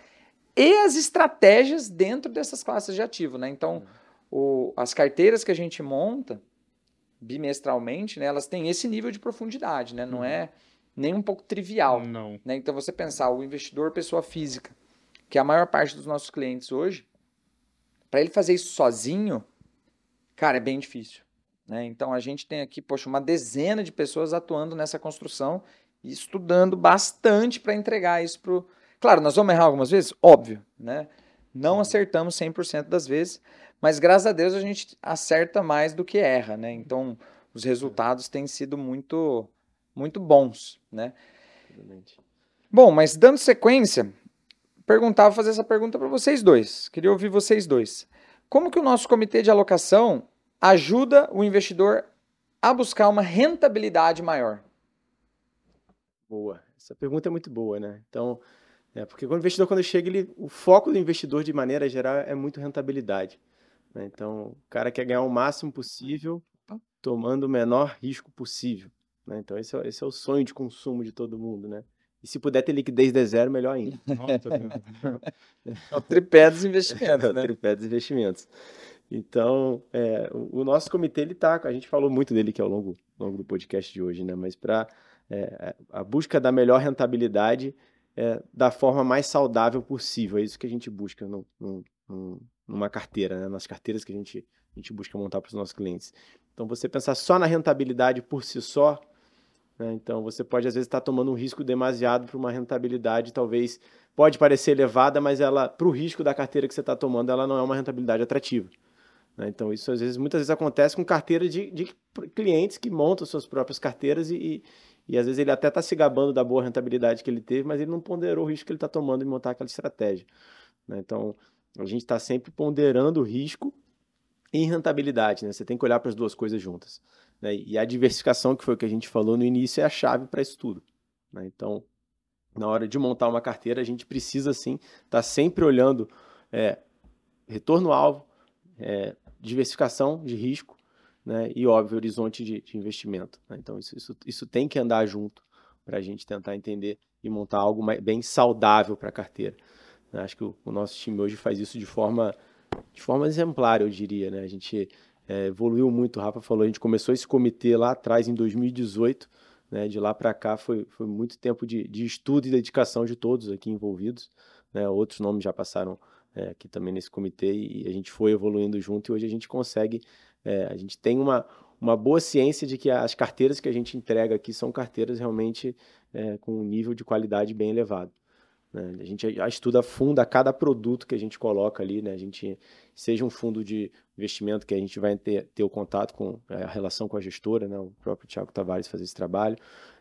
e as estratégias dentro dessas classes de ativo. Né? Então, o- as carteiras que a gente monta bimestralmente, né, elas têm esse nível de profundidade, né? não é nem um pouco trivial. Não. né? Então, você pensar, o investidor pessoa física, que é a maior parte dos nossos clientes hoje, para ele fazer isso sozinho, cara, é bem difícil. Né? Então, a gente tem aqui, poxa, uma dezena de pessoas atuando nessa construção e estudando bastante para entregar isso para Claro, nós vamos errar algumas vezes? Óbvio, né? Não acertamos 100% das vezes, mas graças a Deus a gente acerta mais do que erra, né? Então, os resultados têm sido muito, muito bons, né? Bom, mas dando sequência, perguntava fazer essa pergunta para vocês dois. Queria ouvir vocês dois. Como que o nosso comitê de alocação ajuda o investidor a buscar uma rentabilidade maior? Boa. Essa pergunta é muito boa, né? Então, é, porque o investidor, quando chega, ele, o foco do investidor, de maneira geral, é muito rentabilidade. né? Então, o cara quer ganhar o máximo possível, tomando o menor risco possível. né? Então, esse é, esse é o sonho de consumo de todo mundo, né? E se puder ter liquidez de zero, melhor ainda. Nossa, É o tripé dos investimentos, É o né? tripé dos investimentos. Então, é, o, o nosso comitê, ele tá, a gente falou muito dele aqui ao longo, ao longo do podcast de hoje, né? Mas para a busca da melhor rentabilidade é, da forma mais saudável possível, é isso que a gente busca no, no- no- numa carteira, né? Nas carteiras que a gente, a gente busca montar para os nossos clientes. Então, você pensar só na rentabilidade por si só, né? Então, você pode às vezes estar tomando um risco demasiado para uma rentabilidade, talvez pode parecer elevada, mas ela, para o risco da carteira que você está tomando, ela não é uma rentabilidade atrativa. né? Então, isso às vezes, muitas vezes acontece com carteira de, de clientes que montam suas próprias carteiras e, e, e às vezes ele até está se gabando da boa rentabilidade que ele teve, mas ele não ponderou o risco que ele está tomando em montar aquela estratégia. né? Então, a gente está sempre ponderando o risco e rentabilidade. Né? Você tem que olhar para as duas coisas juntas. Né? E a diversificação, que foi o que a gente falou no início, é a chave para isso tudo. né? Então, na hora de montar uma carteira, a gente precisa sim estar sempre olhando é, retorno-alvo, é, diversificação de risco né, e, óbvio, horizonte de, de investimento. né? Então, isso, isso, isso tem que andar junto para a gente tentar entender e montar algo mais- bem saudável para a carteira. né? Acho que o, o nosso time hoje faz isso de forma, de forma exemplar, eu diria. Né? A gente é, evoluiu muito, o Rafa falou, a gente começou esse comitê lá atrás, em 2018, né? De lá para cá foi, foi muito tempo de, de estudo e dedicação de todos aqui envolvidos. né? Outros nomes já passaram é, aqui também nesse comitê e a gente foi evoluindo junto e hoje a gente consegue, é, a gente tem uma, uma boa ciência de que as carteiras que a gente entrega aqui são carteiras realmente é, com um nível de qualidade bem elevado. Né? A gente já estuda a fundo a cada produto que a gente coloca ali, né? A gente seja um fundo de investimento que a gente vai ter, ter o contato com é, a relação com a gestora, né? O próprio Tiago Tavares fazer esse trabalho,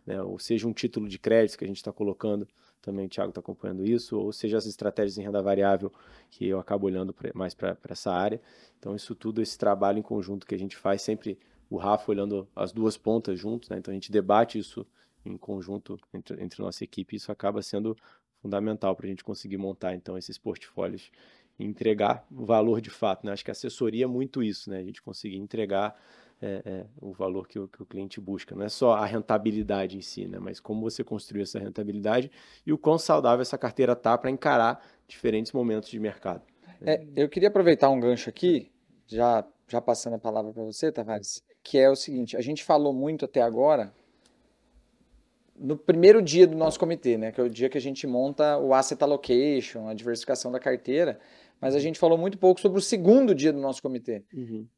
né? Ou seja um título de crédito que a gente está colocando, também o Tiago está acompanhando isso, ou seja as estratégias em renda variável que eu acabo olhando mais para essa área. Então isso tudo, esse trabalho em conjunto que a gente faz sempre o Rafa olhando as duas pontas juntos, né? Então a gente debate isso em conjunto entre, entre nossa equipe, isso acaba sendo fundamental para a gente conseguir montar então esses portfólios e entregar valor de fato. Né? Acho que a assessoria é muito isso, né? A gente conseguir entregar é, é, o valor que o, que o cliente busca. Não é só a rentabilidade em si, né? Mas como você construir essa rentabilidade e o quão saudável essa carteira tá para encarar diferentes momentos de mercado. É, eu queria aproveitar um gancho aqui, já, já passando a palavra para você, Tavares, que é o seguinte: a gente falou muito até agora no primeiro dia do nosso comitê, né? Que é o dia que a gente monta o asset allocation, a diversificação da carteira. Mas a gente falou muito pouco sobre o segundo dia do nosso comitê,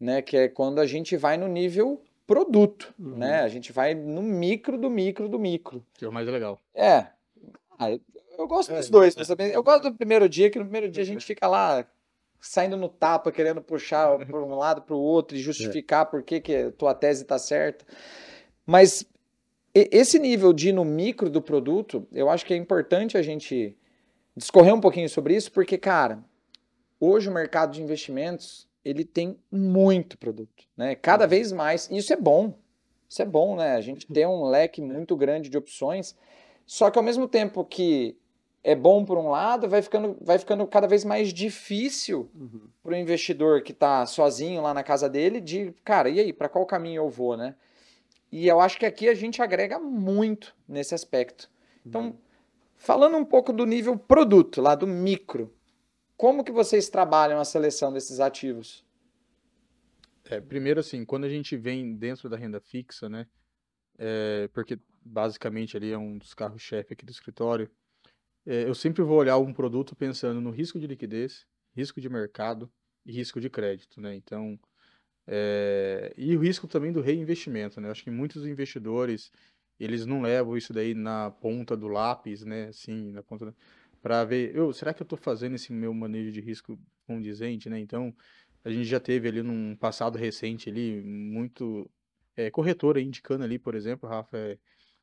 né? Que é quando a gente vai no nível produto, Uhum. né? A gente vai no micro do micro do micro. que é o mais legal. É. Ah, eu, eu gosto É, dos dois, saber. Eu gosto do primeiro dia, que no primeiro dia a gente fica lá saindo no tapa, querendo puxar para um lado para o outro e justificar por que, que a tua tese está certa. Mas esse nível de ir no micro do produto, eu acho que é importante a gente discorrer um pouquinho sobre isso, porque, cara, hoje o mercado de investimentos ele tem muito produto, né? Cada vez mais. E isso é bom. Isso é bom, né? A gente tem um leque muito grande de opções. Só que ao mesmo tempo que é bom por um lado, vai ficando, vai ficando cada vez mais difícil Uhum. para o investidor que está sozinho lá na casa dele de, cara, e aí, para qual caminho eu vou, né? E eu acho que aqui a gente agrega muito nesse aspecto. Então, falando um pouco do nível produto, lá do micro, como que vocês trabalham a seleção desses ativos? É, primeiro, assim, quando a gente vem dentro da renda fixa, né? é, porque basicamente ali é um dos carros-chefe aqui do escritório, é, eu sempre vou olhar um produto pensando no risco de liquidez, risco de mercado e risco de crédito, né? Então, é, e o risco também do reinvestimento, né? Acho que muitos investidores, eles não levam isso daí na ponta do lápis, né? Assim, na ponta para ver, eu, será que eu estou fazendo esse meu manejo de risco condizente, né? Então, a gente já teve ali num passado recente ali muito é, corretora indicando ali, por exemplo, Rafa, é,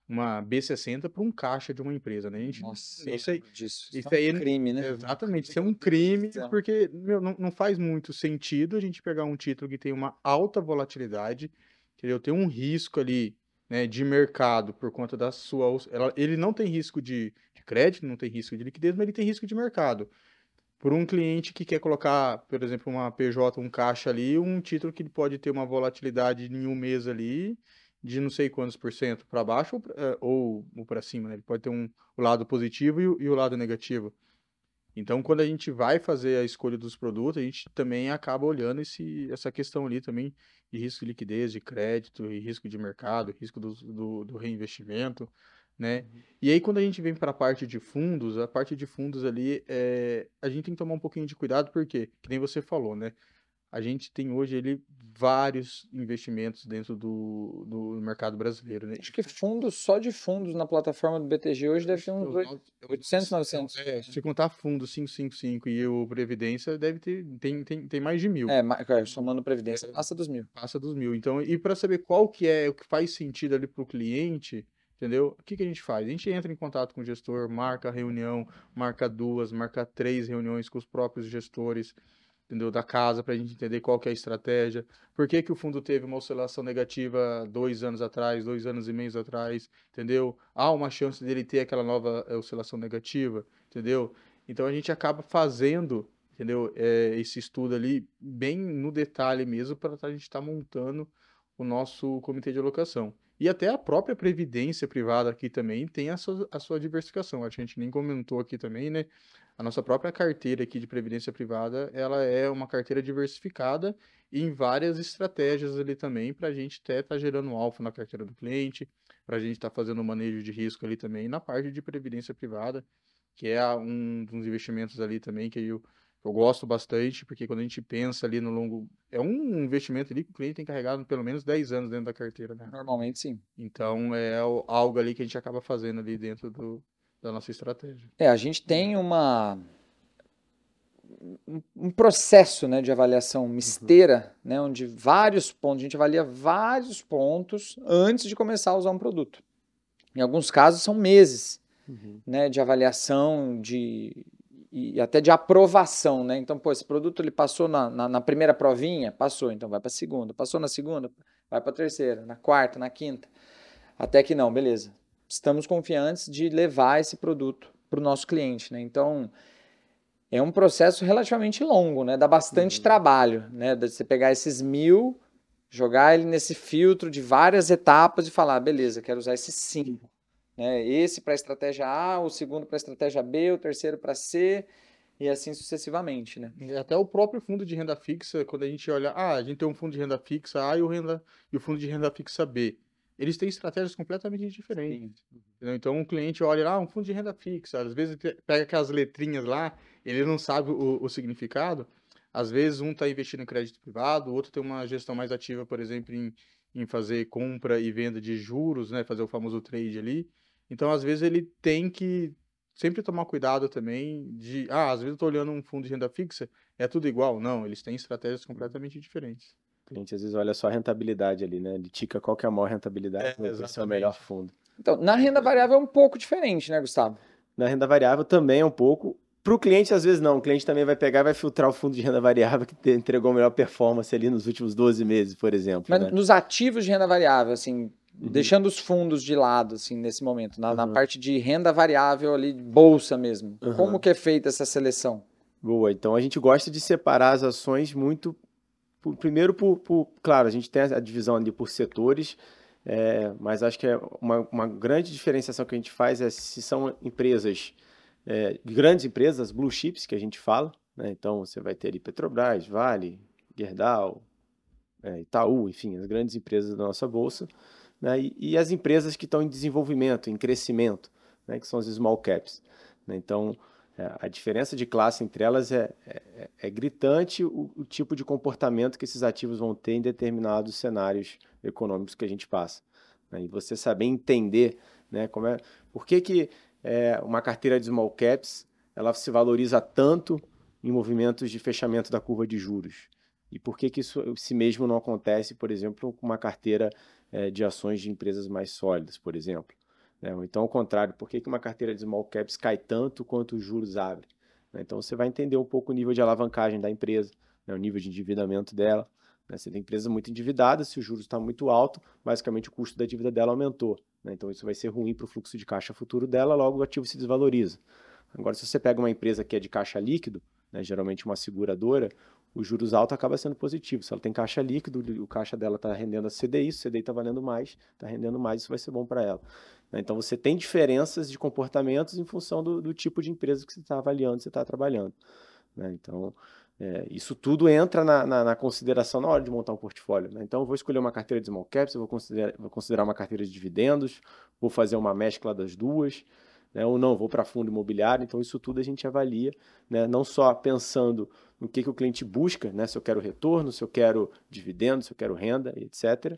uma B60 para um caixa de uma empresa, né? A gente, Nossa, isso aí, disso. isso é aí um crime, né? Exatamente, isso é um crime, porque meu, não, não faz muito sentido a gente pegar um título que tem uma alta volatilidade, entendeu? Tem um risco ali, né, de mercado por conta da sua. ela- ele não tem risco de, de crédito, não tem risco de liquidez, mas ele tem risco de mercado. Por um cliente que quer colocar, por exemplo, uma PJ, um caixa ali, um título que pode ter uma volatilidade em um mês ali de não sei quantos por cento para baixo ou, eh, ou, ou para cima, né? Ele pode ter um, o lado positivo e o, e o lado negativo. Então, quando a gente vai fazer a escolha dos produtos, a gente também acaba olhando esse, essa questão ali também de risco de liquidez, de crédito, e risco de mercado, risco do, do, do reinvestimento, né? E aí, quando a gente vem para a parte de fundos, a parte de fundos ali, é, a gente tem que tomar um pouquinho de cuidado, porque, que nem você falou, né? A gente tem hoje ali vários investimentos dentro do, do mercado brasileiro, né? Acho que fundos, só de fundos na plataforma do BTG hoje deve ter uns Os oito- nove- 800, 900. É, se contar fundo 555 e o Previdência, deve ter, tem, tem, tem mais de mil. É, é, somando previdência, passa dos mil. Passa dos mil. Então, e para saber qual que é o que faz sentido ali para o cliente, entendeu? O que, que a gente faz? A gente entra em contato com o gestor, marca a reunião, marca duas, marca três reuniões com os próprios gestores, entendeu? Da casa, para a gente entender qual que é a estratégia. Por que, que o fundo teve uma oscilação negativa dois anos atrás, dois anos e meio atrás, entendeu? Há uma chance dele ter aquela nova eh, oscilação negativa, entendeu? Então a gente acaba fazendo, entendeu? Eh, esse estudo ali bem no detalhe mesmo para a gente estar montando o nosso comitê de alocação. E até a própria previdência privada aqui também tem a sua, a sua diversificação. A gente nem comentou aqui também, né? A nossa própria carteira aqui de previdência privada, ela é uma carteira diversificada em várias estratégias ali também, para a gente até estar gerando alfa na carteira do cliente, para a gente estar fazendo o manejo de risco ali também na parte de previdência privada, que é um dos investimentos ali também que eu, eu gosto bastante, porque quando a gente pensa ali no longo. É um investimento ali que o cliente tem carregado pelo menos 10 anos dentro da carteira, né? Normalmente sim. Então é algo ali que a gente acaba fazendo ali dentro do, da nossa estratégia. É, a gente tem uma um- processo, né, de avaliação misteira, né, onde vários pontos, a gente avalia vários pontos antes de começar a usar um produto. Em alguns casos são meses, Uhum. né, de avaliação, de e até de aprovação, né? Então, pô, esse produto ele passou na, na, na primeira provinha, passou, então vai para a segunda, passou na segunda, vai para a terceira, na quarta, na quinta, até que não, beleza. Estamos confiantes de levar esse produto para o nosso cliente, né? Então, é um processo relativamente longo, né? Dá bastante Uhum. trabalho, né? De você pegar esses mil, jogar ele nesse filtro de várias etapas e falar, beleza, quero usar esses cinco. Né? Esse para a estratégia A, o segundo para a estratégia B, o terceiro para C, e assim sucessivamente, né? Até o próprio fundo de renda fixa, quando a gente olha, ah, a gente tem um fundo de renda fixa A e o, renda, e o fundo de renda fixa B. Eles têm estratégias completamente diferentes. entendeu? Então, um cliente olha, ah, um fundo de renda fixa, às vezes pega aquelas letrinhas lá, ele não sabe o, o significado. Às vezes, um está investindo em crédito privado, o outro tem uma gestão mais ativa, por exemplo, em, em fazer compra e venda de juros, né, fazer o famoso trade ali. Então, às vezes, ele tem que sempre tomar cuidado também de, ah, às vezes eu estou olhando um fundo de renda fixa, é tudo igual. Não, eles têm estratégias completamente diferentes. A gente às vezes olha só a rentabilidade ali, né? Ele tica qual que é a maior rentabilidade, É, qual vai ser o melhor fundo. Então, na renda variável é um pouco diferente, né, Gustavo? Na renda variável também é um pouco. Para o cliente, às vezes não. O cliente também vai pegar e vai filtrar o fundo de renda variável que entregou melhor performance ali nos últimos 12 meses, por exemplo. Mas né? nos ativos de renda variável, assim, uhum. deixando os fundos de lado, assim, nesse momento, na, Uhum. na parte de renda variável ali, bolsa mesmo. Uhum. Como que é feita essa seleção? Boa, então a gente gosta de separar as ações muito. Primeiro, por, por- Claro, a gente tem a divisão ali por setores, é, mas acho que é uma, uma grande diferenciação que a gente faz é se são empresas, é, grandes empresas, blue chips, que a gente fala, né? Então você vai ter ali Petrobras, Vale, Gerdau, é, Itaú, enfim, as grandes empresas da nossa bolsa, né? E, e as empresas que estão em desenvolvimento, em crescimento, né? Que são as small caps. né? Então, a diferença de classe entre elas é, é- é gritante o, o tipo de comportamento que esses ativos vão ter em determinados cenários econômicos que a gente passa. né? E você saber entender, né, como é, por que, que é, uma carteira de small caps ela se valoriza tanto em movimentos de fechamento da curva de juros. E por que, que isso se mesmo não acontece, por exemplo, com uma carteira é, de ações de empresas mais sólidas, por exemplo. Né? Ou então, ao contrário, por que, que uma carteira de small caps cai tanto quanto os juros abrem? né? Então, você vai entender um pouco o nível de alavancagem da empresa, né? o nível de endividamento dela. né? Você tem empresa muito endividada, se o juros está muito alto, basicamente o custo da dívida dela aumentou. né? Então, isso vai ser ruim para o fluxo de caixa futuro dela, logo o ativo se desvaloriza. Agora, se você pega uma empresa que é de caixa líquido, né? geralmente uma seguradora, o juros alto acaba sendo positivo. Se ela tem caixa líquido, o caixa dela está rendendo a CDI, o CDI está valendo mais, está rendendo mais, isso vai ser bom para ela. Né? Então você tem diferenças de comportamentos em função do, do tipo de empresa que você está avaliando, você está trabalhando. né? Então, é, isso tudo entra na, na- na consideração na hora de montar um portfólio. né? Então, eu vou escolher uma carteira de small caps, eu vou considerar, vou considerar uma carteira de dividendos, vou fazer uma mescla das duas, né? ou não, vou para fundo imobiliário. Então, isso tudo a gente avalia, né? não só pensando no que, que o cliente busca, né? se eu quero retorno, se eu quero dividendo, se eu quero renda, etc.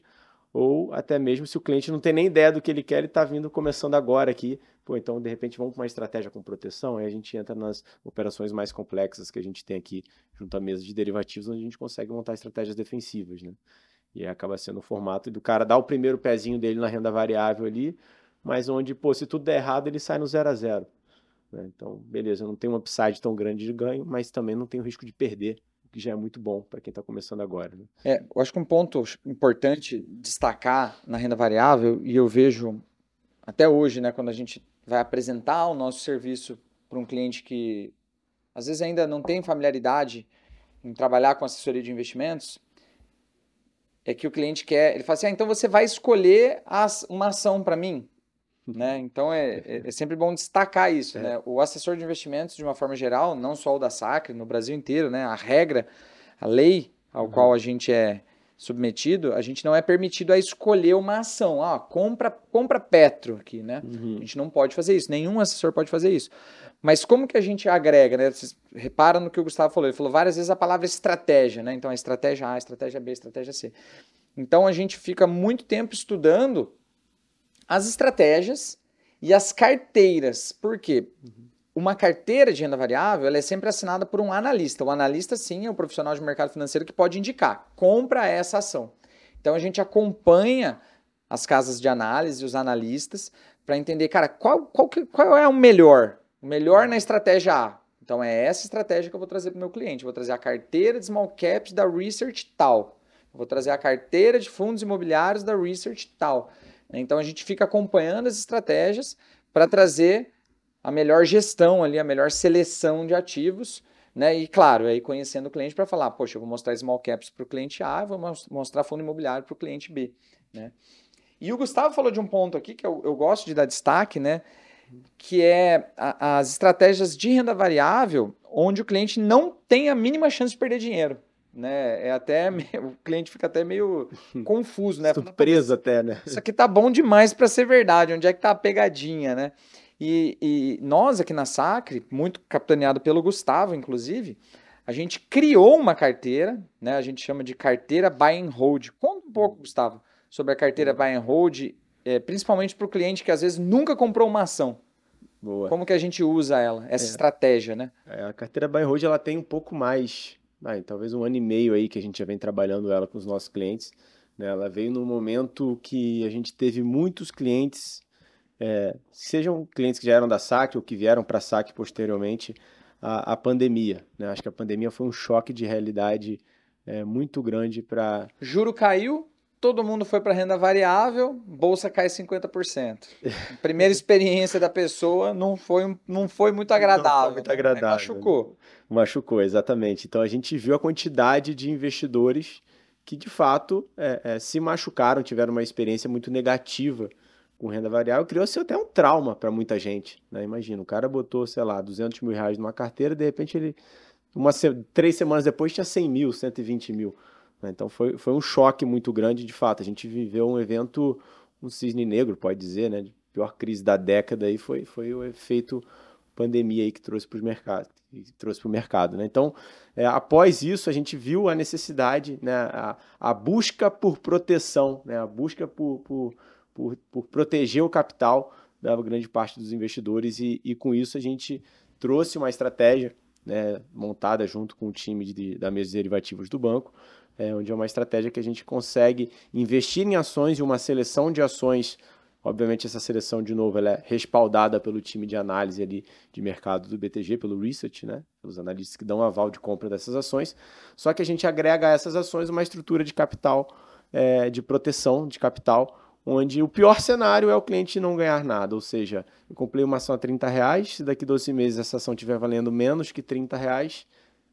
Ou até mesmo se o cliente não tem nem ideia do que ele quer, ele está vindo começando agora aqui. Pô, então de repente vamos para uma estratégia com proteção, aí a gente entra nas operações mais complexas que a gente tem aqui junto à mesa de derivativos, onde a gente consegue montar estratégias defensivas, né? E acaba sendo o formato do cara dar o primeiro pezinho dele na renda variável ali, mas onde, pô, se tudo der errado, ele sai no zero a zero. né? Então, beleza, não tenho um upside tão grande de ganho, mas também não tenho risco de perder, o que já é muito bom para quem está começando agora. Né? É, eu acho que um ponto importante destacar na renda variável, e eu vejo até hoje, né, quando a gente vai apresentar o nosso serviço para um cliente que às vezes ainda não tem familiaridade em trabalhar com assessoria de investimentos, é que o cliente quer, ele fala assim, ah, então você vai escolher as- uma ação para mim, né? Então é, é- é sempre bom destacar isso, É. né? O assessor de investimentos, de uma forma geral, não só o da Sacre, no Brasil inteiro, né? A regra, a lei ao Uhum. qual a gente é submetido, a gente não é permitido a escolher uma ação. Ah, compra, compra Petro aqui, né? A gente não pode fazer isso, nenhum assessor pode fazer isso. Mas como que a gente agrega, né? Vocês reparam no que o Gustavo falou, ele falou várias vezes a palavra estratégia, né? Então, a estratégia A, estratégia B, estratégia C. Então, a gente fica muito tempo estudando as estratégias e as carteiras. Por quê? Uma carteira de renda variável ela é sempre assinada por um analista. O analista, sim, é o profissional de mercado financeiro que pode indicar, compra essa ação. Então, a gente acompanha as casas de análise, os analistas, para entender, cara, qual, qual, qual é o melhor? O melhor na estratégia A. Então, é essa estratégia que eu vou trazer para o meu cliente. Eu vou trazer a carteira de small caps da Research tal. Eu vou trazer a carteira de fundos imobiliários da Research tal. Então, a gente fica acompanhando as estratégias para trazer a melhor gestão ali, a melhor seleção de ativos, né? E claro, aí conhecendo o cliente para falar, poxa, eu vou mostrar small caps para o cliente A, vou mos- mostrar fundo imobiliário para o cliente B, né? E o Gustavo falou de um ponto aqui que eu, eu gosto de dar destaque, né? Que é a- as estratégias de renda variável, onde o cliente não tem a mínima chance de perder dinheiro. Né? É até o cliente fica até meio confuso, né? Fala, "Pô, Surpresa até, né? isso aqui tá bom demais para ser verdade. Onde é que tá a pegadinha, né? E, e nós aqui na Sacre, muito capitaneado pelo Gustavo, inclusive, a gente criou uma carteira, né? A gente chama de carteira buy and hold. Conta um pouco, Gustavo, sobre a carteira buy and hold, eh, principalmente para o cliente que às vezes nunca comprou uma ação. Boa. Como que a gente usa ela, essa É. estratégia, né? É, a carteira buy and hold ela tem um pouco mais, vai, talvez um ano e meio aí que a gente já vem trabalhando ela com os nossos clientes. né? Ela veio num momento que a gente teve muitos clientes, é, sejam clientes que já eram da SAC ou que vieram para a SAC posteriormente à pandemia. né? Acho que a pandemia foi um choque de realidade é, muito grande para Juro caiu, todo mundo foi para renda variável, bolsa cai 50%. Primeira experiência da pessoa não foi, não foi muito agradável. Não foi muito agradável. Machucou. Machucou, exatamente. Então a gente viu a quantidade de investidores que de fato é, é, se machucaram, tiveram uma experiência muito negativa com renda variável, criou-se até um trauma para muita gente. Né? Imagina, o cara botou, sei lá, 200 mil reais numa carteira, de repente ele, uma, três semanas depois, tinha 100 mil, 120 mil. Né? Então foi, foi um choque muito grande, de fato. A gente viveu um evento, um cisne negro, pode dizer, né? pior crise da década aí foi, foi o efeito pandemia aí que trouxe para os mercados, trouxe para o mercado, né? Então, é, após isso, a gente viu a necessidade, né, a, a busca por proteção, né, a busca por, por por, por proteger o capital da grande parte dos investidores e, e com isso a gente trouxe uma estratégia né, montada junto com o time de, da mesa de derivativos do banco, é, onde é uma estratégia que a gente consegue investir em ações e uma seleção de ações. Obviamente, essa seleção, de novo, ela é respaldada pelo time de análise ali de mercado do BTG, pelo research, né? pelos analistas que dão aval de compra dessas ações. Só que a gente agrega a essas ações uma estrutura de capital, é, de proteção de capital, onde o pior cenário é o cliente não ganhar nada, ou seja, eu comprei uma ação a 30 reais, se daqui 12 meses essa ação estiver valendo menos que 30 reais,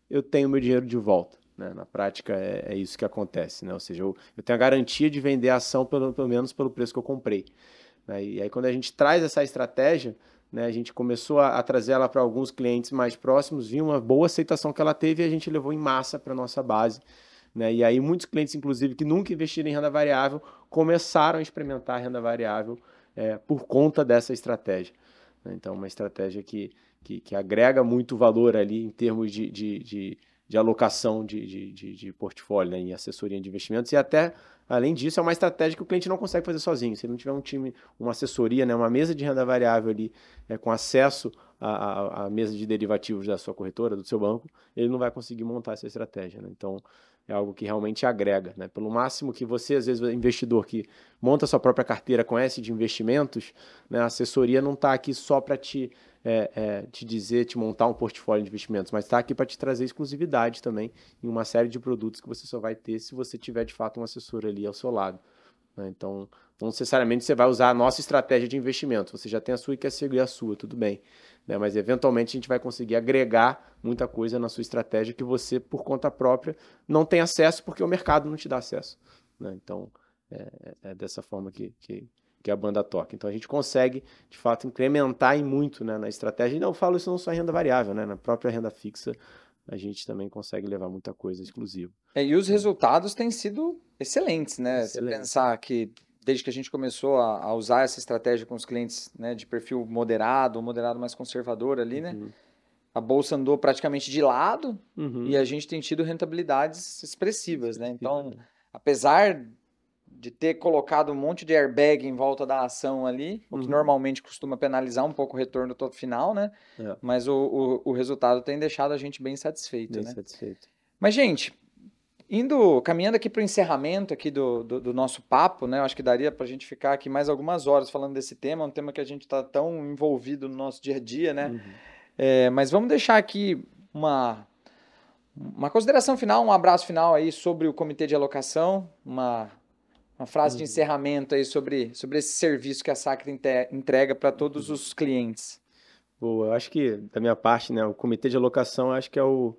eu tenho meu dinheiro de volta. Né? Na prática é, é, isso que acontece, né? ou seja, eu, eu, tenho a garantia de vender a ação pelo, pelo menos pelo preço que eu comprei. Né? E aí quando a gente traz essa estratégia, né, a gente começou a, a trazer ela para alguns clientes mais próximos, viu uma boa aceitação que ela teve e a gente levou em massa para nossa base. Né? E aí muitos clientes, inclusive, que nunca investiram em renda variável, começaram a experimentar a renda variável é, por conta dessa estratégia. Né? Então, uma estratégia que, que, que, agrega muito valor ali em termos de, de, de, de alocação de, de, de, de portfólio né? em assessoria de investimentos e até Além disso, é uma estratégia que o cliente não consegue fazer sozinho. Se ele não tiver um time, uma assessoria, né, uma mesa de renda variável ali, é, com acesso à, à, mesa de derivativos da sua corretora, do seu banco, ele não vai conseguir montar essa estratégia. Né? Então, é algo que realmente agrega. Né? Pelo máximo que você, às vezes, investidor que monta sua própria carteira, conhece de investimentos, né? a assessoria não está aqui só para te, é, é, te dizer, te montar um portfólio de investimentos, mas está aqui para te trazer exclusividade também em uma série de produtos que você só vai ter se você tiver, de fato, um assessor ali ao seu lado. Né? Então, não necessariamente você vai usar a nossa estratégia de investimento. Você já tem a sua e quer seguir a sua, tudo bem né? mas eventualmente a gente vai conseguir agregar muita coisa na sua estratégia que você, por conta própria, não tem acesso porque o mercado não te dá acesso. Né? Então, é, é, dessa forma que, que, que, a banda toca. Então, a gente consegue, de fato, incrementar em muito né, na estratégia. E não falo isso não só em renda variável, né? na própria renda fixa, a gente também consegue levar muita coisa exclusiva. É, e os resultados têm sido excelentes, né? Excelente. Se pensar que desde que a gente começou a, a, usar essa estratégia com os clientes né, de perfil moderado, moderado mais conservador ali, né? Uhum. A bolsa andou praticamente de lado uhum. e a gente tem tido rentabilidades expressivas, né? Então, apesar de ter colocado um monte de airbag em volta da ação ali, uhum. o que uhum. normalmente costuma penalizar um pouco o retorno todo final, né? É. Mas o, o, o, resultado tem deixado a gente bem satisfeito, bem né? satisfeito. Mas, gente, Indo, caminhando aqui para o encerramento aqui do, do, do, nosso papo, né? Eu acho que daria para a gente ficar aqui mais algumas horas falando desse tema, um tema que a gente está tão envolvido no nosso dia a dia, né? Uhum. É, mas vamos deixar aqui uma, uma consideração final, um abraço final aí sobre o comitê de alocação, uma, uma frase uhum. de encerramento aí sobre, sobre esse serviço que a Sacra entrega para todos os clientes. Boa, eu acho que da minha parte, né, o comitê de alocação acho que é o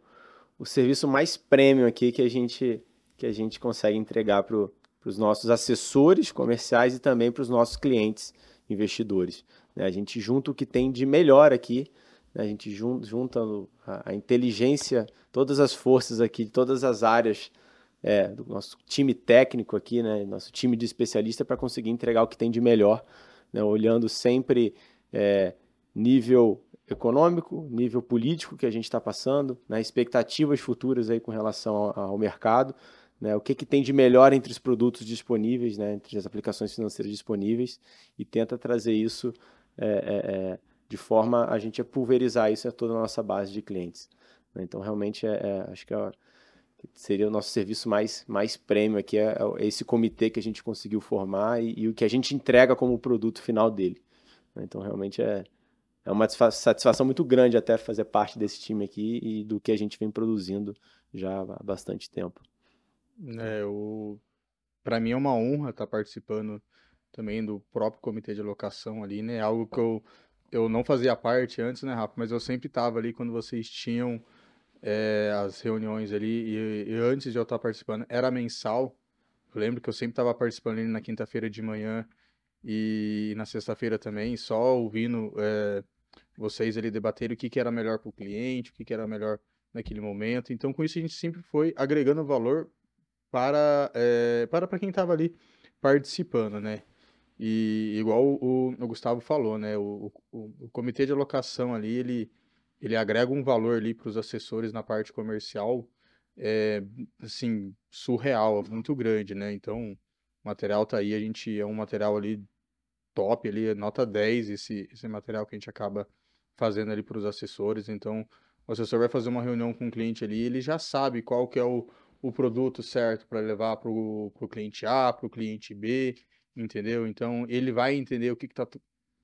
o serviço mais premium aqui que a gente, que a gente consegue entregar para os nossos assessores comerciais e também para os nossos clientes investidores. Né? A gente junta o que tem de melhor aqui, né? a gente junta, junta a, a, inteligência, todas as forças aqui, de todas as áreas é, do nosso time técnico aqui, né? nosso time de especialista para conseguir entregar o que tem de melhor, né? olhando sempre é, nível econômico, nível político que a gente está passando, né, expectativas futuras aí com relação ao, ao mercado, né, o que, que tem de melhor entre os produtos disponíveis, né, entre as aplicações financeiras disponíveis, e tenta trazer isso é, é, é de forma a gente pulverizar isso a toda a nossa base de clientes. Né. Então, realmente, é, é, acho que é, seria o nosso serviço mais, mais prêmio aqui, é, é, esse comitê que a gente conseguiu formar e, e o que a gente entrega como produto final dele. Né. Então, realmente é é uma satisfação muito grande até fazer parte desse time aqui e do que a gente vem produzindo já há bastante tempo. É, o para mim é uma honra estar participando também do próprio comitê de alocação ali, né? Algo que eu, eu não fazia parte antes, né, Rafa? Mas eu sempre estava ali quando vocês tinham é, as reuniões ali, e, e, antes de eu estar participando, era mensal. Eu lembro que eu sempre estava participando ali na quinta-feira de manhã e na sexta-feira também, só ouvindo é, vocês ali debaterem o que, que era melhor para o cliente, o que, que era melhor naquele momento. Então, com isso, a gente sempre foi agregando valor para, é, para, para quem estava ali participando, né? E igual o, o Gustavo falou, né? O, o, o, comitê de alocação ali, ele, ele agrega um valor ali para os assessores na parte comercial, é, assim, surreal, muito grande, né? Então, o material tá aí, a gente é um material ali top, ali, nota 10 esse, esse material que a gente acaba fazendo ali para os assessores. Então, o assessor vai fazer uma reunião com o cliente ali, ele já sabe qual que é o, o produto certo para levar para o cliente A, para o cliente B, entendeu? Então ele vai entender o que está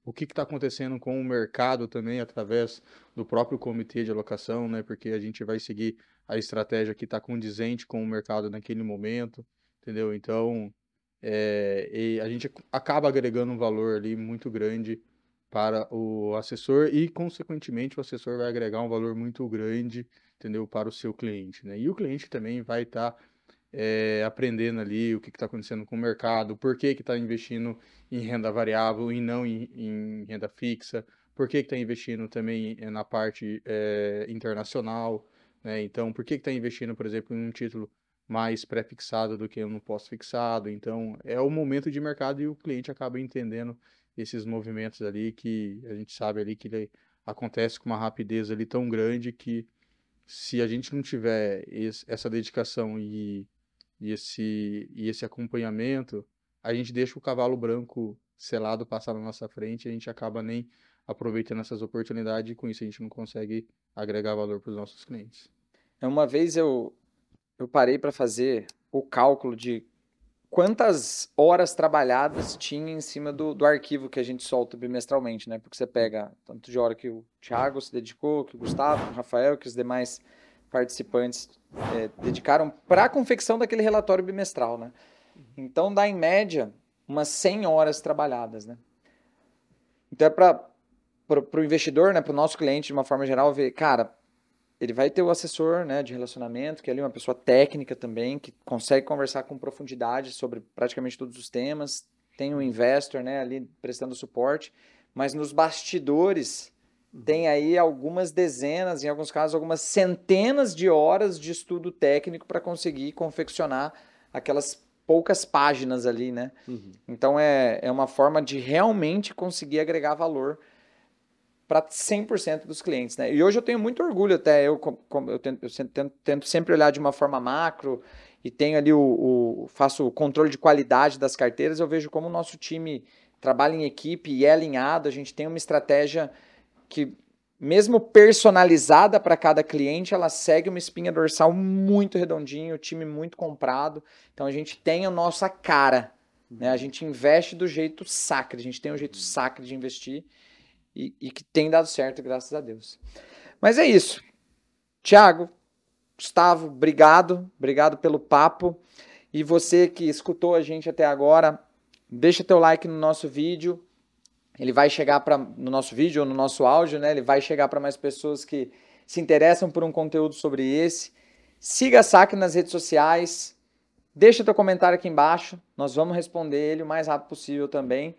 o que está acontecendo com o mercado também através do próprio comitê de alocação, né? Porque a gente vai seguir a estratégia que está condizente com o mercado naquele momento, entendeu? Então é, a gente acaba agregando um valor ali muito grande para o assessor e, consequentemente, o assessor vai agregar um valor muito grande, entendeu, para o seu cliente, né? E o cliente também vai estar tá é, aprendendo ali o que está acontecendo com o mercado, por que está investindo em renda variável e não em, em renda fixa, por que está investindo também eh, na parte é, internacional, né? Então, por que está investindo, por exemplo, em um título mais pré-fixado do que um pós-fixado? Então, é o momento de mercado e o cliente acaba entendendo esses movimentos ali que a gente sabe ali que ele acontece com uma rapidez ali tão grande que se a gente não tiver esse, essa dedicação e e esse, e esse acompanhamento, a gente deixa o cavalo branco selado passar na nossa frente e a gente acaba nem aproveitando essas oportunidades e com isso a gente não consegue agregar valor para os nossos clientes. É, uma vez eu, eu parei para fazer o cálculo de quantas horas trabalhadas tinha em cima do, do arquivo que a gente solta bimestralmente, né? Porque você pega tanto de hora que o Thiago se dedicou, que o Gustavo, o Rafael, que os demais participantes é, dedicaram para a confecção daquele relatório bimestral, né? Então dá em média umas 100 horas trabalhadas, né? Então é para o investidor, né, para o nosso cliente de uma forma geral ver, cara, ele vai ter o assessor, né, de relacionamento, que é ali uma pessoa técnica também, que consegue conversar com profundidade sobre praticamente todos os temas. Tem o investor, né, ali prestando suporte, mas nos bastidores tem aí algumas dezenas, em alguns casos, algumas centenas de horas de estudo técnico para conseguir confeccionar aquelas poucas páginas ali, né? Uhum. Então é, é uma forma de realmente conseguir agregar valor para 100% dos clientes, né? E hoje eu tenho muito orgulho até, eu, eu, tento, eu tento, tento, sempre olhar de uma forma macro e tenho ali o, o, faço o controle de qualidade das carteiras, eu vejo como o nosso time trabalha em equipe e é alinhado, a gente tem uma estratégia que mesmo personalizada para cada cliente, ela segue uma espinha dorsal muito redondinha, o time muito comprado. Então a gente tem a nossa cara, né? A gente investe do jeito sacre, a gente tem um jeito sacre de investir e, e que tem dado certo, graças a Deus. Mas é isso. Tiago, Gustavo, obrigado, obrigado pelo papo. E você que escutou a gente até agora, deixa teu like no nosso vídeo, ele vai chegar para no nosso vídeo ou no nosso áudio, né? Ele vai chegar para mais pessoas que se interessam por um conteúdo sobre esse. Siga a SAC nas redes sociais. Deixa teu comentário aqui embaixo. Nós vamos responder ele o mais rápido possível também.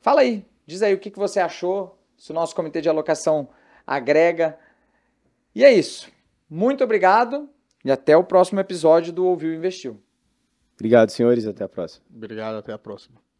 Fala aí, diz aí o que, que você achou, se o nosso comitê de alocação agrega. E é isso. Muito obrigado e até o próximo episódio do Ouviu Investiu. Obrigado, senhores, até a próxima. Obrigado, até a próxima.